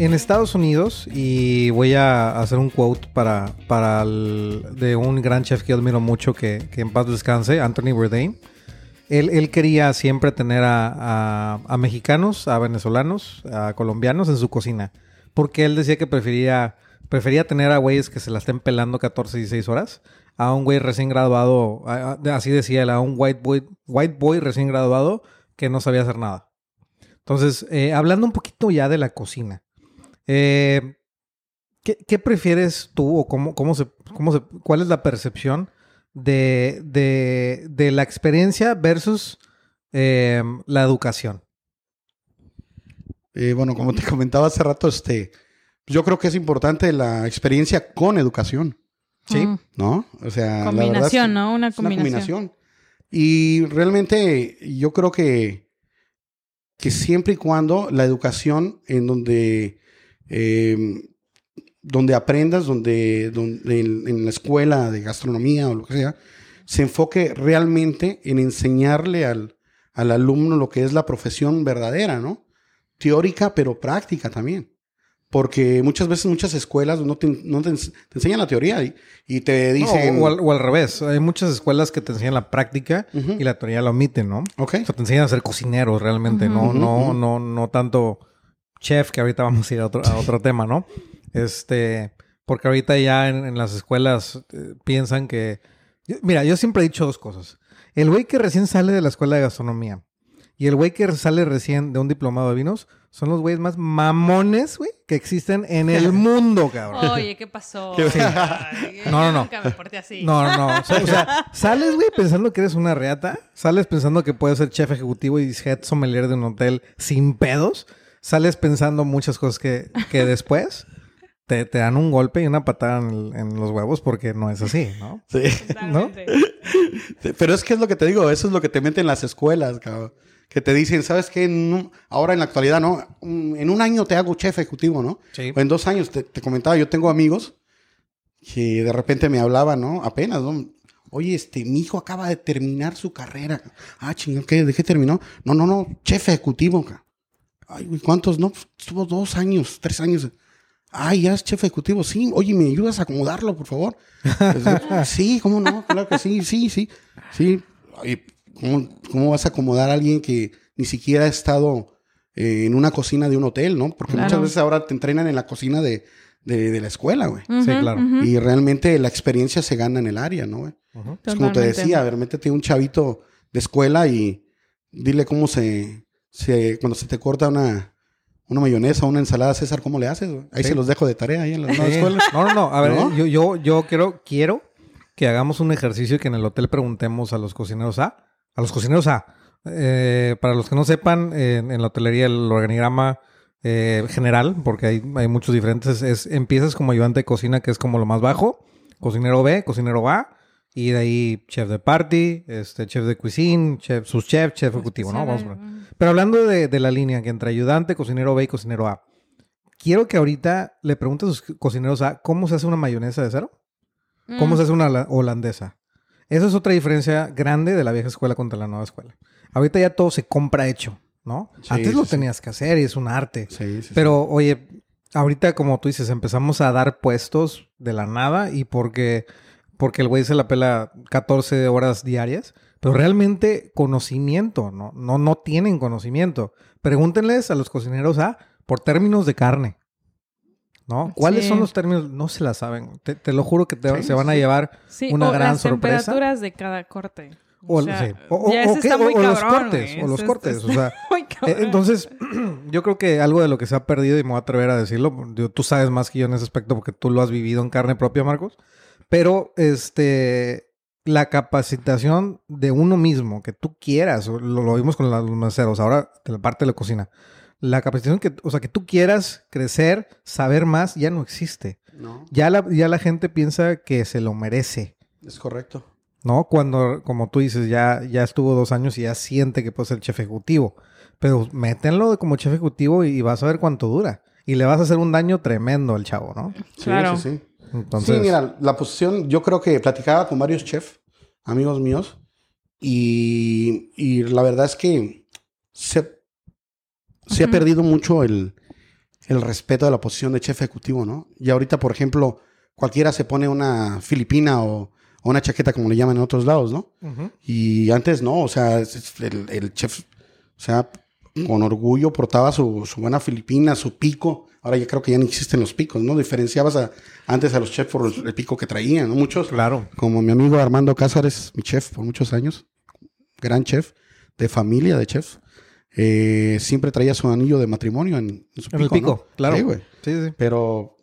En Estados Unidos, y voy a hacer un quote para, para de un gran chef que admiro mucho, que, que en paz descanse, Anthony Bourdain. Él, él quería siempre tener a, a- mexicanos, a venezolanos, a colombianos en su cocina. Porque él decía que prefería, prefería tener a güeyes que se la estén pelando 14 y 16 horas a un güey recién graduado, a- así decía él, a un white boy, white boy recién graduado que no sabía hacer nada. Entonces, eh, hablando un poquito ya de la cocina, eh, ¿qué, qué prefieres tú o cómo, cómo se, cómo se, cuál es la percepción de, de, de la experiencia versus eh, la educación? Eh, bueno, como te comentaba hace rato, este, yo creo que es importante la experiencia con educación, Sí. Mm. ¿no? O sea, la verdad Combinación, es- ¿no? Una es una combinación. combinación. Y realmente yo creo que, que siempre y cuando la educación en donde, eh, donde aprendas, donde, donde en, en la escuela de gastronomía o lo que sea, se enfoque realmente en enseñarle al, al alumno lo que es la profesión verdadera, ¿no? Teórica, pero práctica también. Porque muchas veces muchas escuelas no te, no te, ens- te enseñan la teoría y, y te dicen... No, o, al, o al revés. Hay muchas escuelas que te enseñan la práctica y la teoría la omiten, ¿no? Ok. O sea, te enseñan a ser cocineros realmente, no, no, no, no tanto chef, que ahorita vamos a ir a otro, a otro tema, ¿no? Este, porque ahorita ya en, en las escuelas eh, piensan que. yo- Mira, yo siempre he dicho dos cosas. El güey que recién sale de la escuela de gastronomía y el güey que sale recién de un diplomado de vinos son los güeyes más mamones, güey, que existen en el mundo, cabrón. Oye, ¿qué pasó? ¿Qué- Ay, No, no, no. Nunca me porté así. No, no, no. O sea, o sea, sales, güey, pensando que eres una reata. Sales pensando que puedes ser chef ejecutivo y head sommelier de un hotel sin pedos. Sales pensando muchas cosas que, que después te, te dan un golpe y una patada en, el- en los huevos porque no es así, ¿no? Sí. Sí, Pero es que es lo que te digo, eso es lo que te meten en las escuelas, cabrón. Que te dicen, ¿sabes qué? En un- ahora en la actualidad, ¿no? En un año te hago chef ejecutivo, ¿no? Sí. O en dos años, te, te comentaba, yo tengo amigos que de repente me hablaban, ¿no? Apenas, ¿no? Oye, este, mi hijo acaba de terminar su carrera. Ah, chingón, ¿qué? ¿De qué terminó? No, no, no, chef ejecutivo. ca. Ay, güey, ¿cuántos? No, pues, estuvo dos años, tres años. Ay, ya es chef ejecutivo. Sí, oye, ¿me ayudas a acomodarlo, por favor? Pues, sí, ¿cómo no? Claro que sí, sí, sí. Sí. ¿cómo, cómo vas a acomodar a alguien que ni siquiera ha estado eh, en una cocina de un hotel, no? Porque Claro. muchas veces ahora te entrenan en la cocina de, de, de la escuela, güey. Sí, claro. Y realmente la experiencia se gana en el área, ¿no, güey? Es como te decía, a ver, métete un chavito de escuela y dile cómo se, se cuando se te corta una, una mayonesa o una ensalada, César, ¿cómo le haces? güey? Ahí Sí. se los dejo de tarea ahí en la Sí. escuela. No, no, no. A ver, ¿No? yo, yo, yo quiero, quiero que hagamos un ejercicio y que en el hotel preguntemos a los cocineros A. A los cocineros A. Eh, para los que no sepan, en, en la hotelería el organigrama eh, general, porque hay, hay muchos diferentes, es empiezas como ayudante de cocina, que es como lo más bajo, cocinero B, cocinero A, y de ahí chef de party, este, chef de cuisine, chef, sus chef, chef ejecutivo, ¿no? Vamos por- pero hablando de, de la línea que entre ayudante, cocinero B y cocinero A, quiero que ahorita le preguntes a sus cocineros A cómo se hace una mayonesa de cero, cómo Mm. se hace una hola- holandesa. Esa es otra diferencia grande de la vieja escuela contra la nueva escuela. Ahorita ya todo se compra hecho, ¿no? Sí, Antes sí, lo sí. tenías que hacer y es un arte. Sí, sí, sí. Pero, oye, ahorita, como tú dices, empezamos a dar puestos de la nada y porque, porque el güey se la pela 14 horas diarias, pero realmente conocimiento, ¿no? No, no tienen conocimiento. Pregúntenles a los cocineros A por términos de carne. ¿No? ¿Cuáles Sí. son los términos? No se la saben. Te, te lo juro que te- Sí, se van a llevar Sí, una o gran las sorpresa. temperaturas de cada corte. O, sea, sí. O- ya o qué, o- o los cortes, o los cortes, o sea, Eh. Entonces, yo creo que algo de lo que se ha perdido, y me voy a atrever a decirlo, tú sabes más que yo en ese aspecto porque tú lo has vivido en carne propia, Marcos, pero este, la capacitación de uno mismo, que tú quieras, lo, lo vimos con la- los meseros, ahora de la parte de la cocina, la capacitación que, o sea, que tú quieras crecer, saber más, ya no existe. No, Ya la, ya la gente piensa que se lo merece. es correcto. ¿no? Cuando, como tú dices, ya, ya estuvo dos años y ya siente que puede ser chef ejecutivo. Pero métenlo de como chef ejecutivo y, y vas a ver cuánto dura. Y le vas a hacer un daño tremendo al chavo, ¿no? Sí, Claro. sí, sí. Entonces, Sí, mira, la posición, yo creo que platicaba con varios chefs, amigos míos, y, y la verdad es que se, se ha perdido mucho el, el respeto de la posición de chef ejecutivo, ¿no? Y ahorita, por ejemplo, cualquiera se pone una filipina o, o una chaqueta, como le llaman en otros lados, ¿no? Y antes no, o sea, el, el chef, o sea, con orgullo portaba su, su buena filipina, su pico. Ahora ya creo que ya no existen los picos, ¿no? Diferenciabas a- antes a los chefs por el pico que traían, ¿no? Muchos, Claro. como mi amigo Armando Cázares, mi chef por muchos años, gran chef, de familia de chef, eh, siempre traía su anillo de matrimonio en, en su En el pico, pico, ¿no? claro. Sí, güey. Sí, sí. Pero,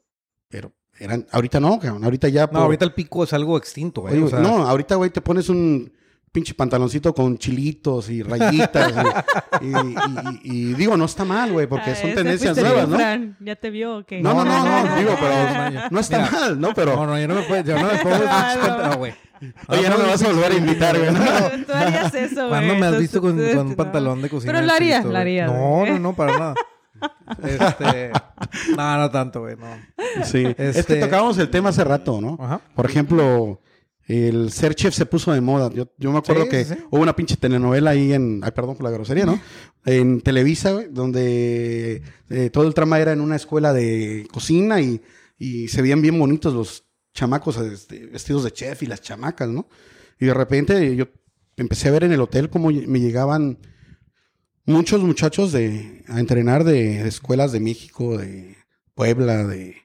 pero, eran, ahorita no, cabrón. Ahorita ya. No, ahorita el pico es algo extinto, güey. Oye, o sea, no, ahorita, güey, te pones un pinche pantaloncito con chilitos y rayitas. y, y- y- y digo, no está mal, güey, porque Ah, son tendencias nuevas, ¿no? Fran. ¿Ya te vio o qué? No, no, no, no, digo, pero Mira. no está mal, ¿no? Pero, No, no, yo no me puedo, yo no me puedo no, güey. oye, no me vas a volver a invitar, güey. ¿no? Tú, harías eso, güey. ¿Cuándo me has visto con, con un no. pantalón de cocina? Pero lo estilito, lo güey? harías. No, no, no, para nada. Este, no, no tanto, güey, no. Sí, es que Este- tocábamos el tema hace rato, ¿no? Ajá. Por ejemplo, el ser chef se puso de moda. Yo, yo me acuerdo Sí, que sí, hubo una pinche telenovela ahí en, ay, perdón por la grosería, ¿no? En Televisa, güey, donde eh, todo el trama era en una escuela de cocina y, y se veían bien bonitos los chamacos este, vestidos de chef y las chamacas, ¿no? Y de repente yo empecé a ver en el hotel cómo me llegaban muchos muchachos de, a entrenar de, de escuelas de México, de Puebla, de,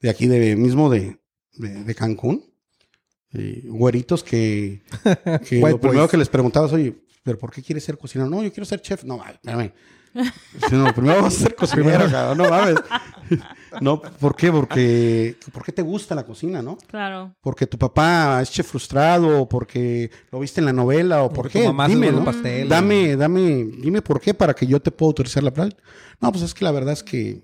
de aquí, de mismo de, de Cancún. Y güeritos que, que lo primero boys. que les preguntabas, oye, ¿pero por qué quieres ser cocinero? No, yo quiero ser chef. No, espérame. No, primero vas a ser cocinero, cabrón, no mames. No, ¿por qué? Porque, ¿por qué te gusta la cocina, no? Claro. Porque tu papá es chef frustrado, o porque lo viste en la novela, o por Porque qué. tu mamá Dime, ¿no? pasteles. Dame, dame, dime por qué para que yo te pueda autorizar la playa. No, pues es que la verdad es que,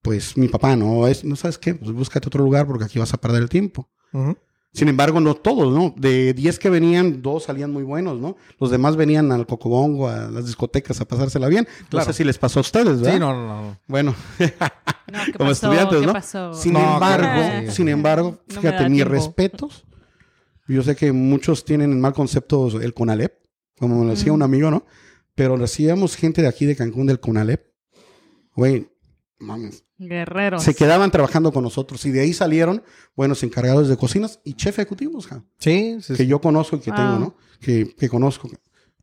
pues mi papá no, es, no sabes qué, pues búscate otro lugar porque aquí vas a perder el tiempo. Ujú. Sin embargo, no todos, ¿no? De 10 que venían, dos salían muy buenos, ¿no? Los demás venían al Cocobongo, a las discotecas a pasársela bien. No Claro. sé si les pasó a ustedes, ¿verdad? Sí, no, no, no. Bueno, No, ¿qué como pasó? estudiantes, ¿Qué ¿no? pasó? Sin No, embargo, sí. sin embargo, No fíjate, mis respetos. Yo sé que muchos tienen en mal concepto el CONALEP, como me lo decía un amigo, ¿no? Pero recibíamos gente de aquí de Cancún del CONALEP. Güey, mames. Guerreros. Se quedaban trabajando con nosotros y de ahí salieron buenos encargados de cocinas y chef ejecutivos, ja, Sí, sí, que yo conozco y que Wow. tengo, ¿no? Que, que conozco.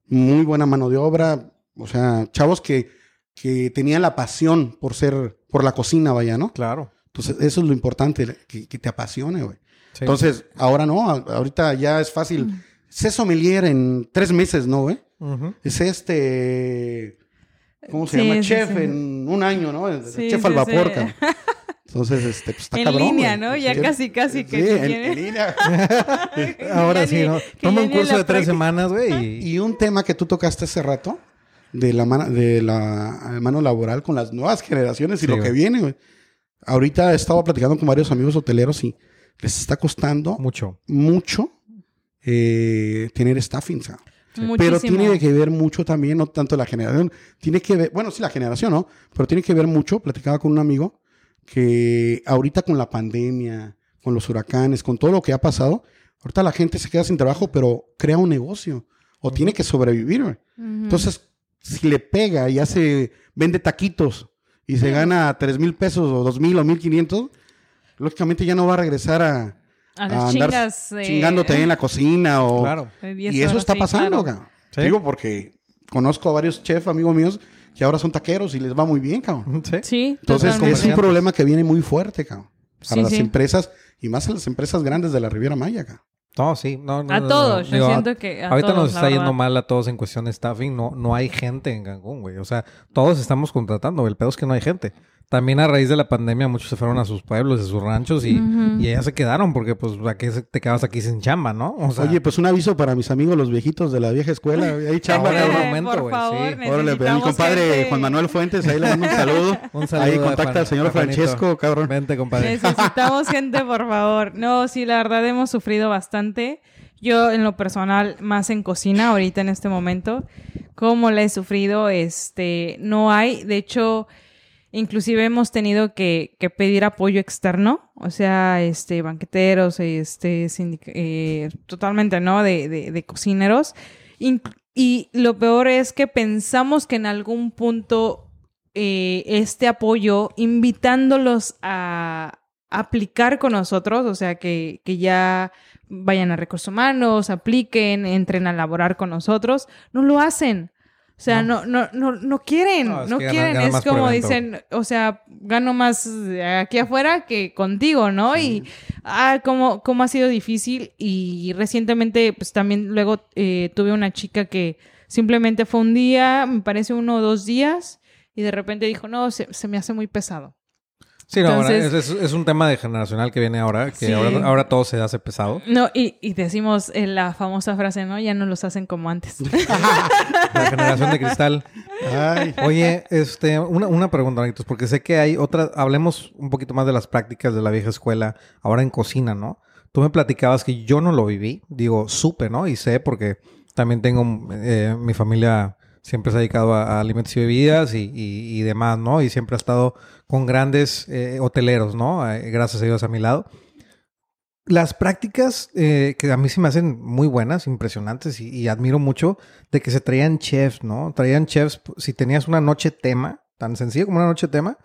Muy buena mano de obra, o sea, chavos que, que tenían la pasión por ser, por la cocina, vaya, ¿no? Claro. Entonces, eso es lo importante, que, que te apasione, güey. Sí. Entonces, ahora no, ahorita ya es fácil. Sé sommelier en tres meses, ¿no, güey? Es este. ¿Cómo se Sí, llama? sí, chef sí. en un año, ¿no? Chef al vapor, cabrón. Entonces, este, pues está En cabrón. línea, güey. ¿no? Ya Sí, casi, casi que Sí, en, tiene- en línea. Ahora sí, ¿no? Toma un en curso de tres semanas, güey. Y... Y un tema que tú tocaste hace rato, de la, mano, de la mano laboral con las nuevas generaciones y Sí, lo que viene, güey. Ahorita he estado platicando con varios amigos hoteleros y les está costando Mucho. mucho eh, tener staffing, ¿sabes? Muchísimo. Pero tiene que ver mucho también, no tanto la generación, tiene que ver, bueno, sí, la generación, ¿no? Pero tiene que ver mucho, platicaba con un amigo, que ahorita con la pandemia, con los huracanes, con todo lo que ha pasado, ahorita la gente se queda sin trabajo, pero crea un negocio o tiene que sobrevivir. Entonces, si le pega y hace, vende taquitos y se gana tres mil pesos o dos mil o mil quinientos, lógicamente ya no va a regresar a, a a las andar chingas. eh, chingándote ahí en la cocina o... Claro. de 10 Y eso horas, está sí, pasando, claro. Sí. Digo porque conozco a varios chefs, amigos míos, que ahora son taqueros y les va muy bien, cabrón. Sí. Sí, Entonces totalmente. es un problema que viene muy fuerte, cabrón. Para Sí, las sí. empresas y más a las empresas grandes de la Riviera Maya, cabrón. No, sí. No, no, A no, no. todos, yo a- siento que a ahorita todos, nos está yendo verdad. mal a todos en cuestión de staffing. No, no hay gente en Cancún, güey. O sea, todos estamos contratando. El pedo es que no hay gente. También a raíz de la pandemia muchos se fueron a sus pueblos, a sus ranchos y, Ujú. y allá se quedaron porque pues ¿a qué se- te quedas aquí sin chamba, no? O sea, Oye, pues un aviso para mis amigos los viejitos de la vieja escuela. Ahí chamba, un momento, güey, sí. Órale, pues, mi compadre gente. Juan Manuel Fuentes, ahí le mando un saludo. Un saludo ahí contacta Juan- al señor. Francesco, cabrón. vente, compadre. Necesitamos gente, por favor. No, sí, la verdad hemos sufrido bastante. Yo, en lo personal, más en cocina, ahorita en este momento, como la he sufrido, este, no hay. De hecho, inclusive hemos tenido que, pedir apoyo externo, o sea, este, banqueteros, este, eh, totalmente, ¿no? De, cocineros. Y lo peor es que pensamos que en algún punto eh, este apoyo invitándolos a aplicar con nosotros, o sea, que, que ya vayan a recursos humanos, apliquen, entren a laborar con nosotros, no lo hacen. O sea, no, no, no, no quieren, No, es quieren. ganan es como dicen, o sea, gano más aquí afuera que contigo, ¿no? Y, ah, cómo, cómo ha sido difícil. Y recientemente, pues también luego eh, tuve una chica que simplemente fue un día, me parece uno o dos días, y de repente dijo, no, se, se me hace muy pesado. Sí, no, ahora es, es- es un tema de generacional que viene ahora, que Sí. ahora, ahora todo se hace pesado. No, y, y decimos eh, la famosa frase, ¿no? Ya no los hacen como antes. La generación de cristal. Ay, Oye, este, una, una pregunta, porque sé que hay otras, hablemos un poquito más de las prácticas de la vieja escuela, ahora en cocina, ¿no? Tú me platicabas que yo no lo viví, digo, supe, ¿no? Y sé porque también tengo, eh, mi familia siempre se ha dedicado a, a alimentos y bebidas y, y- y demás, ¿no? Y siempre ha estado con grandes eh, hoteleros, ¿no? Eh, gracias a Dios a mi lado. Las prácticas eh, que a mí se me hacen muy buenas, impresionantes y, y admiro mucho de que se traían chefs, ¿no? Traían chefs, si tenías una noche tema, tan sencillo como una noche tema,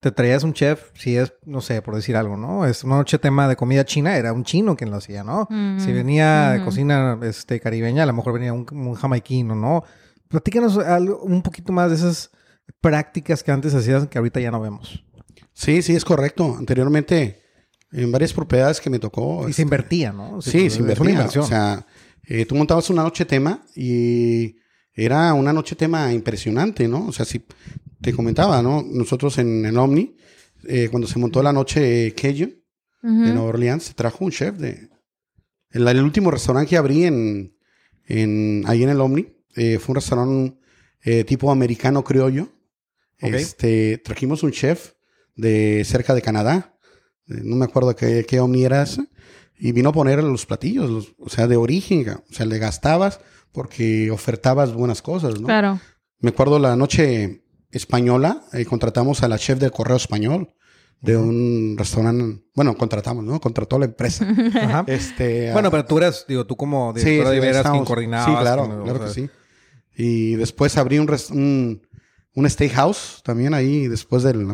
te traías un chef, si es, no sé, por decir algo, ¿no? Es una noche tema de comida china, era un chino quien lo hacía, ¿no? Si venía de cocina este, caribeña, a lo mejor venía un, un jamaiquino, ¿no? Platícanos algo, un poquito más de esas prácticas que antes hacías que ahorita ya no vemos. sí, sí, es correcto. Anteriormente, en varias propiedades que me tocó. Y se invertía, ¿no? Sí, se una invertía. inversión. O sea, eh, tú montabas una noche tema y era una noche tema impresionante, ¿no? O sea, si te comentaba, ¿no? Nosotros en el Omni, eh, cuando se montó la noche Cajun Ujú. de Nueva Orleans, se trajo un chef de... El, el último restaurante que abrí en, en, ahí en el Omni eh, fue un restaurante eh, tipo americano criollo. Ok. Este, trajimos un chef de cerca de Canadá. Eh, no me acuerdo qué, qué Omni era ese. Y vino a poner los platillos, los- o sea, de origen. O sea, le gastabas porque ofertabas buenas cosas, ¿no? Claro. Me acuerdo la noche española, eh, contratamos a la chef del correo español de un restaurante. Bueno, contratamos, ¿no? Contrató la empresa. Ajá. este, Bueno, pero tú eras, digo, tú como sí, directora sí, de veras quien estábamos- coordinabas. Sí, claro, con- o claro que sí. Y después abrí un, un, un steakhouse también ahí después del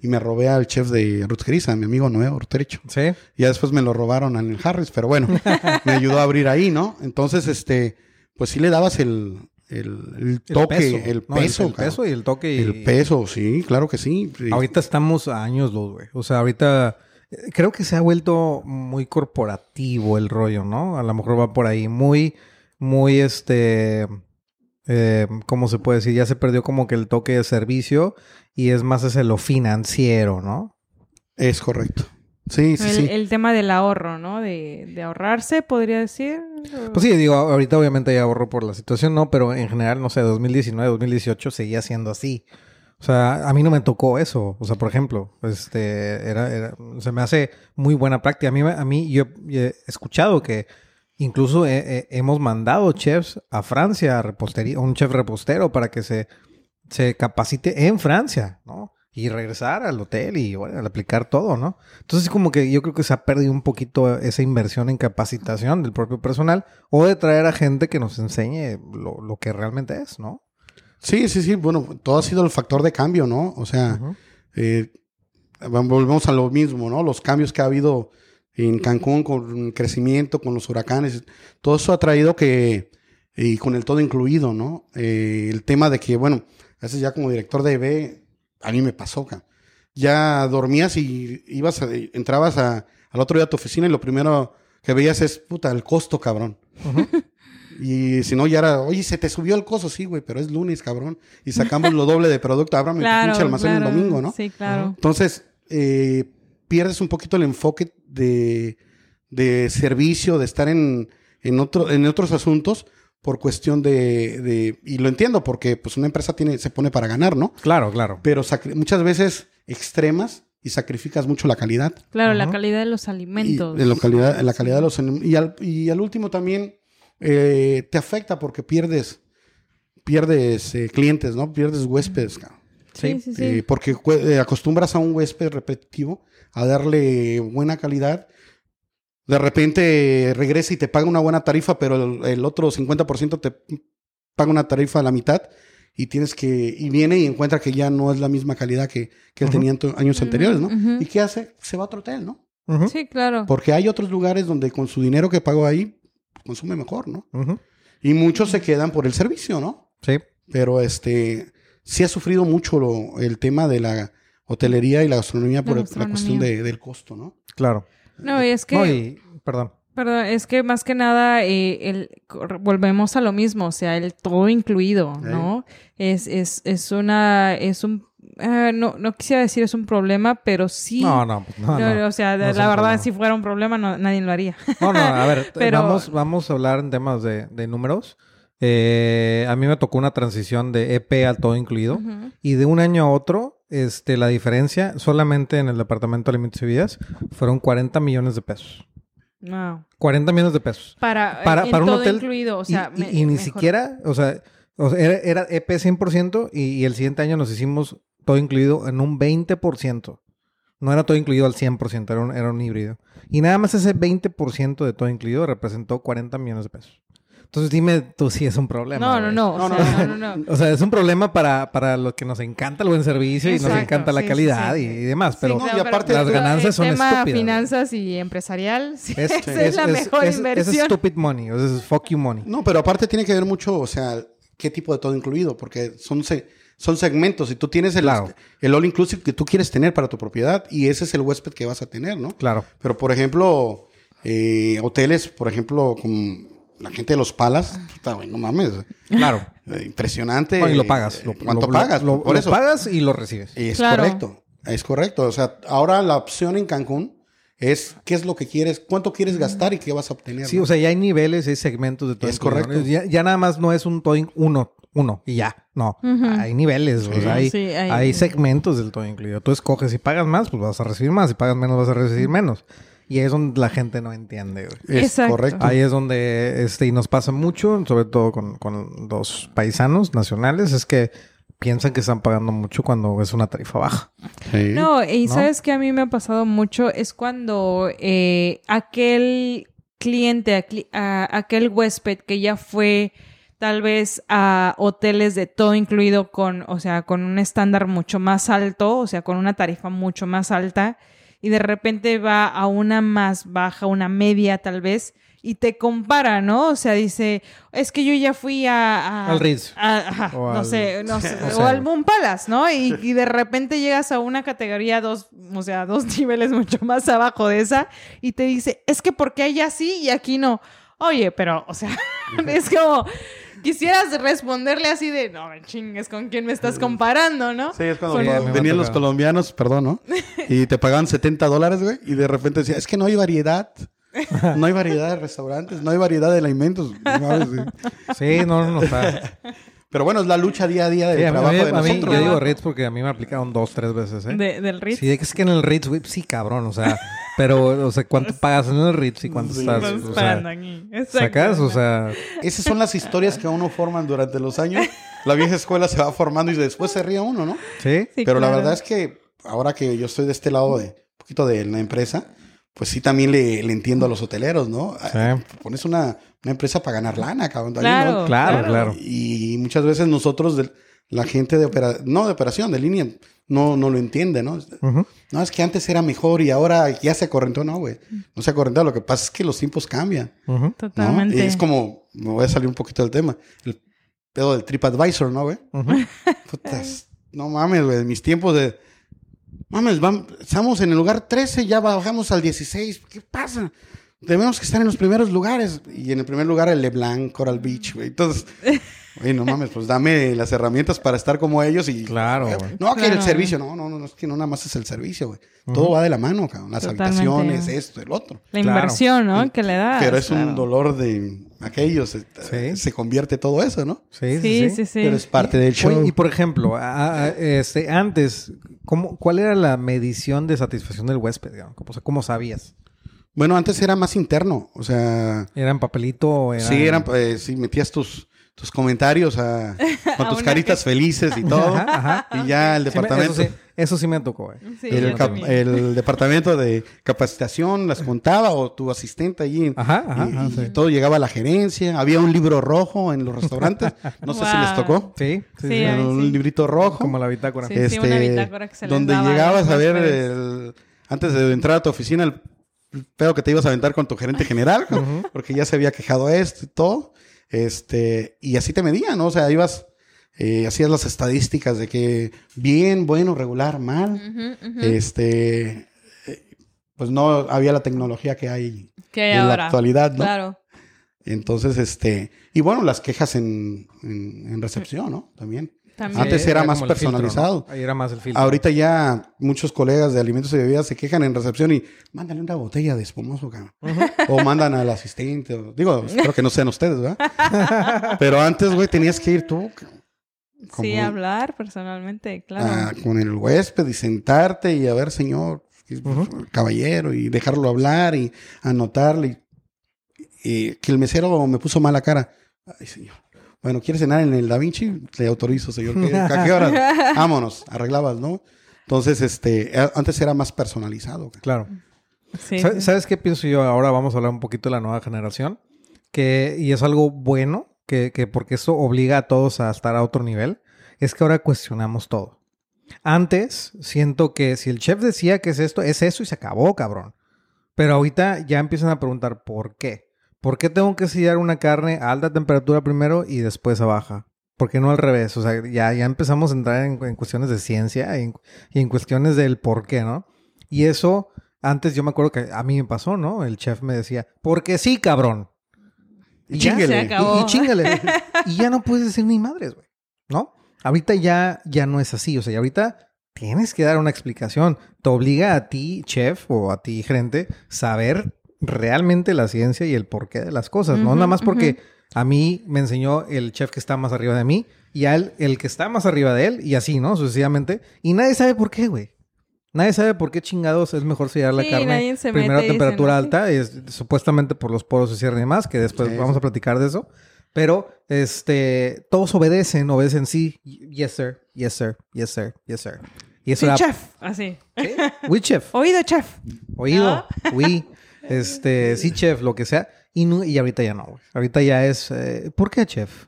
y me robé al chef de Ruth a mi amigo Nuevo Orterecho. Sí. Y ya después me lo robaron en el Harris, pero bueno, me ayudó a abrir ahí, ¿no? Entonces, este, pues sí le dabas el, el, el toque, el ¿no? peso. el, cabrón. peso y el toque. y- El peso, sí, claro que sí. Ahorita estamos a años luz, güey. O sea, ahorita eh, creo que se ha vuelto muy corporativo el rollo, ¿no? A lo mejor va por ahí. Muy, muy este. Eh, ¿Cómo se puede decir? Ya se perdió como que el toque de servicio y es más ese lo financiero, ¿no? Es correcto. Sí, sí, el, sí. el tema del ahorro, ¿no? De, de ahorrarse, podría decir. Pues sí, digo, ahorita obviamente ya ahorro por la situación, ¿no? Pero en general, no sé, 2019, 2018 seguía siendo así. O sea, a mí no me tocó eso. O sea, por ejemplo, este, era, era- se me hace muy buena práctica. A mí, me- a mí yo, yo he escuchado que incluso he- he- hemos mandado chefs a Francia, a repostería, un chef repostero para que se, se capacite en Francia, ¿no? Y regresar al hotel y bueno, aplicar todo, ¿no? Entonces, como que yo creo que se ha perdido un poquito esa inversión en capacitación del propio personal o de traer a gente que nos enseñe lo, lo que realmente es, ¿no? Sí, sí, sí. Bueno, todo ha sido el factor de cambio, ¿no? O sea, eh, volvemos a lo mismo, ¿no? Los cambios que ha habido en Cancún con el crecimiento, con los huracanes, todo eso ha traído que, y con el todo incluido, ¿no? Eh, el tema de que, bueno, a veces ya como director de EB, a mí me pasó, ca. Ya dormías y ibas, a- entrabas a- al otro día a tu oficina y lo primero que veías es, puta, el costo, cabrón. Y si no, ya era, oye, se te subió el costo, sí, güey, pero es lunes, cabrón. Y sacamos lo doble de producto, ábrame tu Claro, pinche almacén claro. el domingo, ¿no? Sí, claro. Entonces, eh, pierdes un poquito el enfoque de, de servicio, de estar en, en, otro, en otros asuntos por cuestión de, de- Y lo entiendo porque pues una empresa tiene, se pone para ganar, ¿no? Claro, claro. Pero muchas veces extremas y sacrificas mucho la calidad. Claro, la calidad de los Y, alimentos. de la calidad, la calidad de los y al, y al último también eh, te afecta porque pierdes pierdes eh, clientes, ¿no? Pierdes huéspedes, cabrón. Sí, sí, sí. Eh, porque eh, acostumbras a un huésped repetitivo a darle buena calidad. De repente regresa y te paga una buena tarifa, pero el, el otro 50% te paga una tarifa a la mitad y tienes que, y viene y encuentra que ya no es la misma calidad que, que él tenía en años anteriores, ¿no? ¿Y qué hace? Se va a otro hotel, ¿no? Sí, claro. Porque hay otros lugares donde con su dinero que pagó ahí, consume mejor, ¿no? Y muchos se quedan por el servicio, ¿no? Sí. Pero este, sí ha sufrido mucho lo- el tema de la hotelería y la gastronomía por la gastronomía. cuestión de- del costo, ¿no? Claro. No, y es que... No, y- perdón. Perdón, es que más que nada eh, el, volvemos a lo mismo, o sea, el todo incluido, ¿no? Es, es, es una, es un, eh, no, no quisiera decir es un problema, pero sí. No, no, pues, no, No, no. O sea, la verdad, problema. si fuera un problema, no, nadie lo haría. No, no, a ver, Pero- vamos, vamos a hablar en temas de, de números. Eh, a mí me tocó una transición de EP al todo incluido. Ujú. Y de un año a otro, este, la diferencia solamente en el departamento de alimentos y bebidas fueron 40 millones de pesos. No. 40 millones de pesos. Para, Para- en para un hotel, incluido, o Y- sea, y, me- y ni mejor. siquiera, o sea, o sea, era, era EP 100% y, y el siguiente año nos hicimos todo incluido en un 20%. No era todo incluido al 100%, era un, era un híbrido. Y nada más ese 20% de todo incluido representó 40 millones de pesos. Entonces dime tú si es un problema. No, no, no, o No, sea, no, no. O sea, es un problema para, para los que nos encanta el buen servicio y nos encanta la sí, calidad sí. y, y demás. Pero no, y pero aparte- las el ganancias son tema estúpidas. finanzas y empresarial, sí, es, esa es, la mejor es- inversión. Es stupid money, o sea, es fuck you money. No, pero aparte tiene que ver mucho, o sea, qué tipo de todo incluido, porque son, se- son segmentos y tú tienes el, Claro. el all inclusive que tú quieres tener para tu propiedad y ese es el huésped que vas a tener, ¿no? Claro. Pero, por ejemplo, eh, hoteles, por ejemplo, con la gente de los Palas, puta, güey, no mames, Claro. eh, impresionante. Y lo pagas. Lo, ¿Cuánto lo- pagas? Lo, por lo eso. pagas y lo recibes. Es Claro. correcto, es correcto. O sea, ahora la opción en Cancún es qué es lo que quieres, cuánto quieres gastar y qué vas a obtener. Sí, ¿no? o sea, ya hay niveles, hay segmentos de todo. Es correcto. Ya, ya nada más no es un todo in- uno, uno y ya. No, hay niveles, o sea, hay, Sí, hay- hay segmentos del todo incluido. Tú escoges si pagas más, pues vas a recibir más. Si pagas menos, vas a recibir menos. Y ahí es donde la gente no entiende, güey. es Exacto. correcto. Ahí es donde, este, y nos pasa mucho, sobre todo con, con los paisanos nacionales, es que piensan que están pagando mucho cuando es una tarifa baja. Sí. No, y ¿No? sabes que a mí me ha pasado mucho es cuando eh, aquel cliente, aquel, a- aquel huésped que ya fue tal vez a hoteles de todo incluido con, o sea, con un estándar mucho más alto, o sea, con una tarifa mucho más alta, y de repente va a una más baja, una media tal vez, y te compara, ¿no? O sea, dice, es que yo ya fui a... a- Al Ritz. a- ajá, O no al- sé, no sé, o o, sea, al Moon Palace, ¿no? Y, y de repente llegas a una categoría dos, o sea, dos niveles mucho más abajo de esa y te dice, es que porque allá sí y aquí no. Oye, pero, o sea, es como, quisieras responderle así de, no, chingues, ¿con quién me estás comparando, no? Sí, es cuando Con- venían los colombianos, perdón, ¿no? Y te pagaban 70 dólares, güey. Y de repente decía, es que no hay variedad. No hay variedad de restaurantes, no hay variedad de alimentos. No mames, güey. Sí, no, no, no está. Pero bueno, es la lucha día a día del Sí, a mí, trabajo a mí- de a mí- nosotros. yo digo. Ritz porque a mí me aplicaron dos, tres veces, ¿eh? de- del Ritz. Sí, de que es que en el Ritz, güey, sí, cabrón, o sea, pero, o sea, ¿cuánto pagas en el Ritz y cuánto Sí, estás? O sea, aquí. ¿sacas? O sea, Esas son las historias que a uno forman durante los años. La vieja escuela se va formando y después se ríe uno, ¿no? ¿sí? Sí, Pero la verdad es que ahora que yo estoy de este lado de un poquito de la empresa, pues sí también le, le entiendo a los hoteleros, ¿no? Sí. Pones una, una empresa para ganar lana, cabrón. ahí, Claro, ¿no? Claro, claro. Y muchas veces nosotros, de- la gente de operación, no de operación, de línea, no, no lo entiende, ¿no? No, es que antes era mejor y ahora ya se acorrentó, no, güey. No se acorrentó. Lo que pasa es que los tiempos cambian. Totalmente. Y es como, me voy a salir un poquito del tema, el pedo del TripAdvisor, ¿no, güey? Putas, no mames, güey, mis tiempos de... Mames, vam- estamos en el lugar 13, ya bajamos al 16. ¿Qué pasa? Debemos que estar en los primeros lugares. Y en el primer lugar el LeBlanc, Coral Beach, güey. Entonces, güey, no mames, pues dame las herramientas para estar como ellos y... Claro, güey. No, que el Claro. servicio, no, no, no, es que no nada más es el servicio, güey. Todo va de la mano, cabrón. Las Totalmente. habitaciones, esto, el otro. La Claro. inversión, ¿no? Que le das. Pero es un dolor de aquellos. eh, Sí. Se convierte todo eso, ¿no? Sí, Sí, sí, sí. Pero es parte del show. Oye, y por ejemplo, a- a- este, antes, ¿cómo, ¿cuál era la medición de satisfacción del huésped? digamos? O sea, ¿cómo sabías? Bueno, antes era más interno. O sea, ¿Era en papelito? o Era sí, eran, eh, sí, metías tus, tus comentarios a- con A tus caritas felices y todo. Ajá, ajá. Y ya el Sí me- departamento. eso, sí, eso sí me tocó, güey. Sí, el, cap- el departamento de capacitación las contaba o tu asistente allí. Ajá, ajá, y, ajá, y sí. todo llegaba a la gerencia. Había un libro rojo en los restaurantes. No sé si les tocó. Sí, sí, Sí, sí. ahí un librito rojo. Como la bitácora. Sí. una bitácora que se donde llegabas a ver el- antes de entrar a tu oficina el pedo que te ibas a aventar con tu gerente general, porque ya se había quejado esto y todo. Este, y así te medían, ¿no? O sea, ibas, eh, hacías las estadísticas de que bien, bueno, regular, mal. Este, eh, pues no había la tecnología que hay ¿Qué hay en la actualidad, ¿no? Claro. Entonces, este, y bueno, las quejas en, en, en recepción, ¿no? También. También. Antes era más filtro, personalizado. ¿no? Ahí era más el filtro. Ahorita ya muchos colegas de alimentos y bebidas se quejan en recepción y mándale una botella de espumoso, cabrón. O mandan al asistente. o- digo, espero que no sean ustedes, ¿verdad? Pero antes, güey, tenías que ir tú cabrón, como Sí, hablar personalmente, claro. a- con el huésped y sentarte y a ver, señor, caballero, y dejarlo hablar y anotarle. Y, y que el mesero me puso mala cara. Ay, señor. Bueno, ¿quiere cenar en el Da Vinci? Le autorizo, señor. ¿Qué- ¿A qué hora? Vámonos, arreglabas, ¿no? Entonces, este, antes era más personalizado. Claro. Sí, Sa- sí. ¿Sabes qué pienso yo? Ahora vamos a hablar un poquito de la nueva generación. Que, y es algo bueno, que, que porque eso obliga a todos a estar a otro nivel, es que ahora cuestionamos todo. Antes, siento que si el chef decía que es esto, es eso y se acabó, cabrón. Pero ahorita ya empiezan a preguntar por qué. ¿Por qué tengo que sellar una carne a alta temperatura primero y después a baja? ¿Por qué no al revés? O sea, ya, ya empezamos a entrar en, en cuestiones de ciencia y en, y en cuestiones del por qué, ¿no? Y eso, antes yo me acuerdo que a mí me pasó, ¿no? El chef me decía, porque sí, cabrón. Y acabó. Y, y y ya no puedes decir ni madres, güey. ¿No? Ahorita ya, ya no es así. O sea, ya ahorita tienes que dar una explicación. Te obliga a ti, chef, o a ti, gerente, saber realmente la ciencia y el porqué de las cosas. no nada más porque a mí me enseñó el chef que está más arriba de mí y a él el que está más arriba de él y así, ¿no? Sucesivamente. Y nadie sabe por qué, güey. Nadie sabe por qué chingados es mejor sellar la Sí, carne primero a temperatura ¿no? alta, es supuestamente por los poros se cierran y demás, que después Sí, vamos sí. a platicar de eso. Pero este todos obedecen, obedecen sí, yes sir, yes sir, yes sir, yes sir. Y eso Sí, era chef. Así. ¿Sí? Oui, chef. Oído, chef. Oído, oui, este, sí, chef, lo que sea. Y, no, y ahorita ya no, güey. Ahorita ya es, eh, ¿por qué, chef?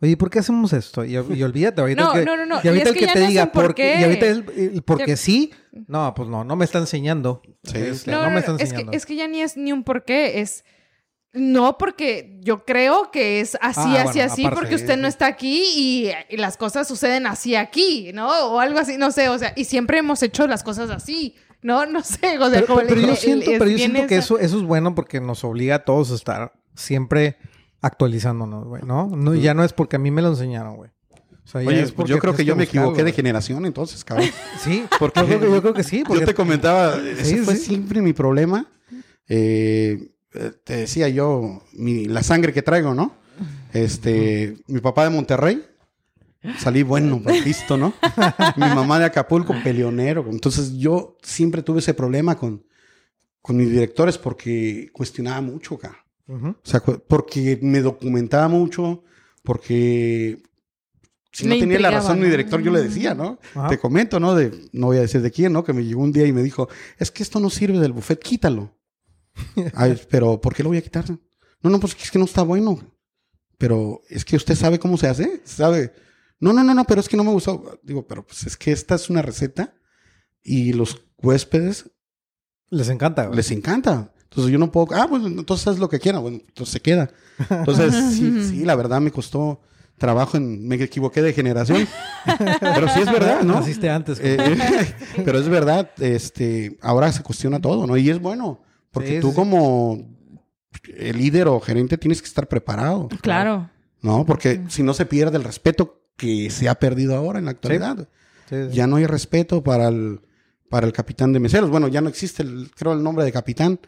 Oye, ¿por qué hacemos esto? Y, y olvídate, ahorita No, el que, no, no, no. Y ahorita Y es el que te no es diga por por qué. Y ahorita el, el porque Ya- sí. No, pues no, no me está enseñando. Sí. Este, No, no, no, me está es que, enseñando. es que ya ni es ni un por qué, es... No, porque yo creo que es así, Ah, así, bueno, así, aparte, porque usted no está aquí y, y las cosas suceden así aquí, ¿no? O algo así, no sé, o sea, y siempre hemos hecho las cosas así, ¿no? No sé, o sea, pero, como pero le yo siento, es pero yo siento que esa- eso, eso es bueno porque nos obliga a todos a estar siempre actualizándonos, güey, ¿no? no Ya no es porque a mí me lo enseñaron, güy. O sea, ya Oye, es pues yo creo que yo me equivoqué de güey. generación entonces, cabrón. Sí, Porque yo creo, que, yo creo que sí. Porque Yo te comentaba, ese Sí, fue sí. siempre mi problema. Eh, eh, te decía yo, mi- la sangre que traigo, ¿no? Este, mi papá de Monterrey, salí bueno, listo, ¿no? mi mamá de Acapulco, peleonero. Entonces yo siempre tuve ese problema con, con mis directores porque cuestionaba mucho. Ujú. O sea, porque me documentaba mucho, porque si no tenía la razón mi ¿no? director, yo le decía, ¿no? Ajá. Te comento, ¿no? De, no voy a decir de quién, ¿no? Que me llegó un día y me dijo, es que esto no sirve del buffet, quítalo. Ay, pero ¿por qué lo voy a quitar? No, no, pues es que no está bueno. Pero es que usted sabe cómo se hace, sabe. No, no, no, no, pero es que no me gustó. Digo, pero pues es que esta es una receta y los huéspedes Les encanta, güey. les encanta. Entonces yo no puedo, ah, pues entonces haz lo que quiera, bueno, entonces se queda. Entonces, sí, sí, la verdad me costó trabajo en, me equivoqué de generación. Pero sí es verdad, ¿no? Naciste antes. Eh, pero es verdad, este, ahora se cuestiona todo, ¿no? Y es bueno, porque Sí, tú sí. como el líder o gerente tienes que estar preparado, Claro. ¿no? Porque si no se pierde el respeto que se ha perdido ahora en la actualidad. Sí, sí. Ya no hay respeto para el, para el capitán de meseros. Bueno, ya no existe, el, creo, el nombre de capitán.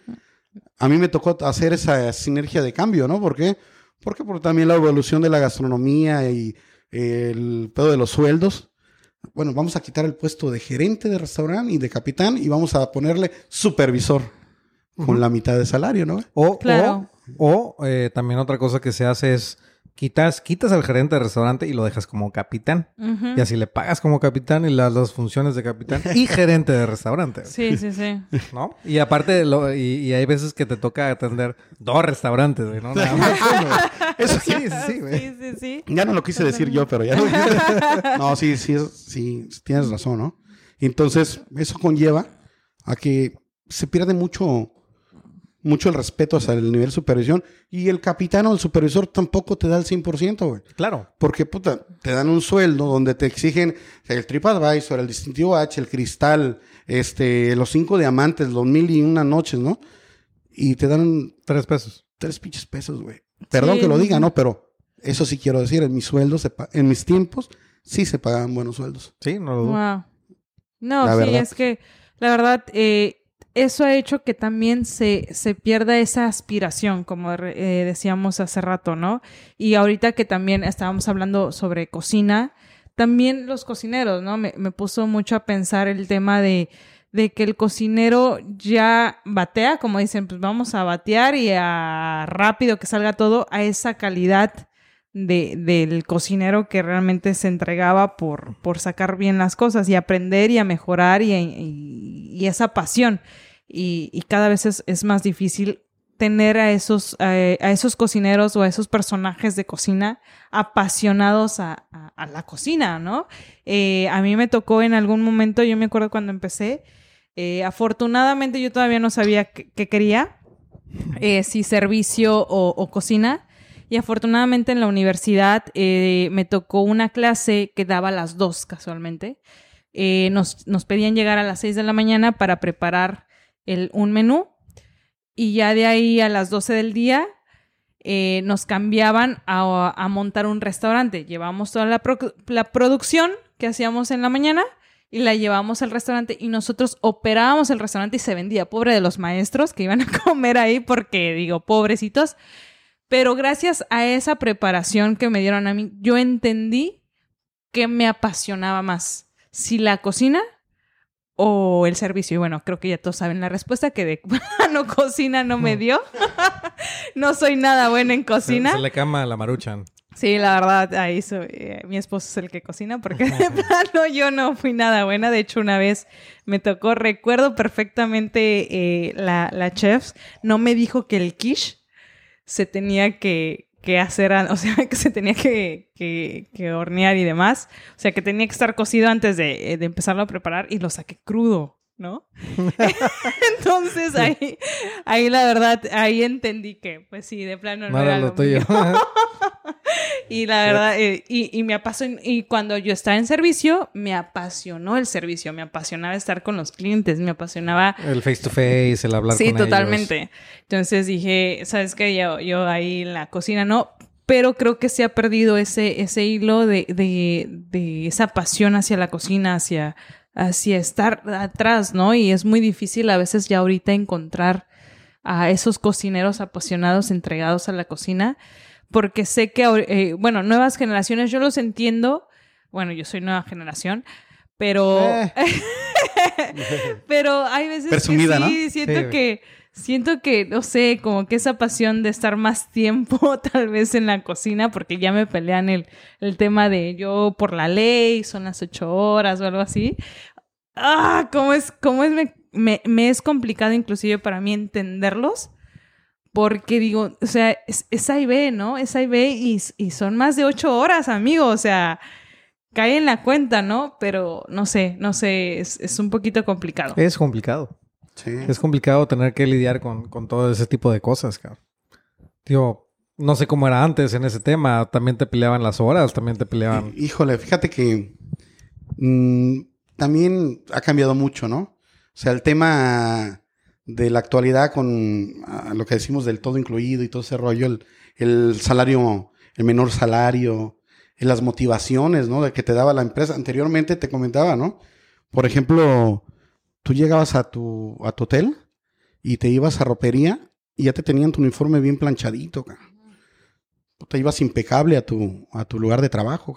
A mí me tocó hacer esa sinergia de cambio, ¿no? ¿Por qué? Porque por también la evolución de la gastronomía y el pedo de los sueldos. Bueno, vamos a quitar el puesto de gerente de restaurante y de capitán y vamos a ponerle supervisor con la mitad de salario, ¿no? O, Claro. o, o, eh, también otra cosa que se hace es quitas, quitas al gerente del restaurante y lo dejas como capitán. Y así le pagas como capitán y las dos funciones de capitán y gerente de restaurante. Sí, sí, sí. ¿No? Y aparte, lo- y, y hay veces que te toca atender dos restaurantes, güey, ¿no? Nada más uno. Eso sí, sí, sí, güey. Sí, sí, sí. Ya no lo quise decir yo, pero ya lo dijiste. No, sí, sí, sí, tienes razón, ¿no? Entonces, eso conlleva a que se pierde mucho, mucho el respeto hacia el nivel de supervisión y el capitán o el supervisor tampoco te da el 100%, güey. Claro. Porque, puta, te dan un sueldo donde te exigen el TripAdvisor, el distintivo H, el cristal, este, los cinco diamantes, los mil y una noches, ¿no? Y te dan Tres pesos. tres pinches pesos, güey. Perdón Sí, que lo diga. ¿no? Pero eso sí quiero decir, en mis sueldos, se pa- en mis tiempos, sí se pagaban buenos sueldos. Sí, no lo dudo. Wow. No, La sí, verdad. es que la verdad, eh, eso ha hecho que también se, se pierda esa aspiración, como eh, decíamos hace rato, ¿no? Y ahorita que también estábamos hablando sobre cocina, también los cocineros, ¿no? Me, me puso mucho a pensar el tema de, de que el cocinero ya batea, como dicen, pues vamos a batear y a rápido que salga todo a esa calidad de, del cocinero que realmente se entregaba por, por sacar bien las cosas y aprender y a mejorar y- y esa pasión. Y, cada vez es, más difícil tener a esos, eh, a esos cocineros o a esos personajes de cocina apasionados a, a- a la cocina, ¿no? Eh, a mí me tocó en algún momento, yo me acuerdo cuando empecé, eh, afortunadamente yo todavía no sabía qué, quería, si servicio o, cocina. Y afortunadamente en la universidad me tocó una clase que daba las dos casualmente. Nos, nos pedían llegar a las 6 de la mañana para preparar el, un menú y ya de ahí a las 12 del día eh, nos cambiaban a, montar un restaurante. Llevamos toda la, la producción que hacíamos en la mañana y la llevamos al restaurante y nosotros operábamos el restaurante y se vendía. Pobre de los maestros que iban a comer ahí porque digo, pobrecitos. Pero gracias a esa preparación que me dieron a mí, yo entendí que me apasionaba más. Si la cocina o el servicio. Y bueno, creo que ya todos saben la respuesta que de no cocina no me dio. no soy nada buena en cocina. se le cama la maruchan. Sí, la verdad, ahí soy, eh, mi esposo es el que cocina porque de plano yo no fui nada buena. De hecho, una vez me tocó, recuerdo perfectamente eh, la, la chef, no me dijo que el quiche se tenía que, que hacer, o sea, que se tenía que, que, que hornear y demás. O sea, que tenía que estar cocido antes de, eh, de empezarlo a preparar y lo saqué crudo, ¿no? Entonces ahí, ahí la verdad, ahí entendí que, pues sí, de plano no, No era lo tuyo. mío. Y la verdad, eh, y, y me apasionó, y cuando yo estaba en servicio, me apasionó el servicio, me apasionaba estar con los clientes, me apasionaba el face to face, el hablar Sí, con ellos. totalmente. Entonces dije, ¿sabes qué? Yo, yo ahí en la cocina no, pero creo que se ha perdido ese, ese hilo de, de, de esa pasión hacia la cocina, hacia, hacia estar atrás, ¿no? Y es muy difícil a veces ya ahorita encontrar a esos cocineros apasionados, entregados a la cocina, porque sé que, eh, bueno, nuevas generaciones, yo los entiendo, bueno, yo soy nueva generación, pero... Eh. Pero hay veces Presumida, que sí, ¿no? siento Sí, que siento que no sé, como que esa pasión de estar más tiempo tal vez en la cocina porque ya me pelean el, el tema de yo por la ley son las ocho horas o algo así. Ah, cómo es, cómo es me, me, me es complicado inclusive para mí entenderlos. Porque digo, o sea, es, es A y B, ¿no? Es A y B y, y son más de ocho horas, amigo. O sea, cae en la cuenta, ¿no? Pero no sé, no sé, es, es un poquito complicado. Es complicado. Sí. Es complicado tener que lidiar con, con todo ese tipo de cosas, cabrón. Digo, no sé cómo era antes en ese tema. También te peleaban las horas, también te peleaban. Híjole, fíjate que mm, también ha cambiado mucho, ¿no? O sea, el tema de la actualidad con lo que decimos del todo incluido y todo ese rollo, el, el salario, el menor salario, y las motivaciones, ¿no? De que te daba la empresa. Anteriormente te comentaba, ¿no? Por ejemplo, tú llegabas a tu, a tu hotel y te ibas a ropería y ya te tenían tu uniforme bien planchadito. Te ibas impecable a tu, a tu lugar de trabajo.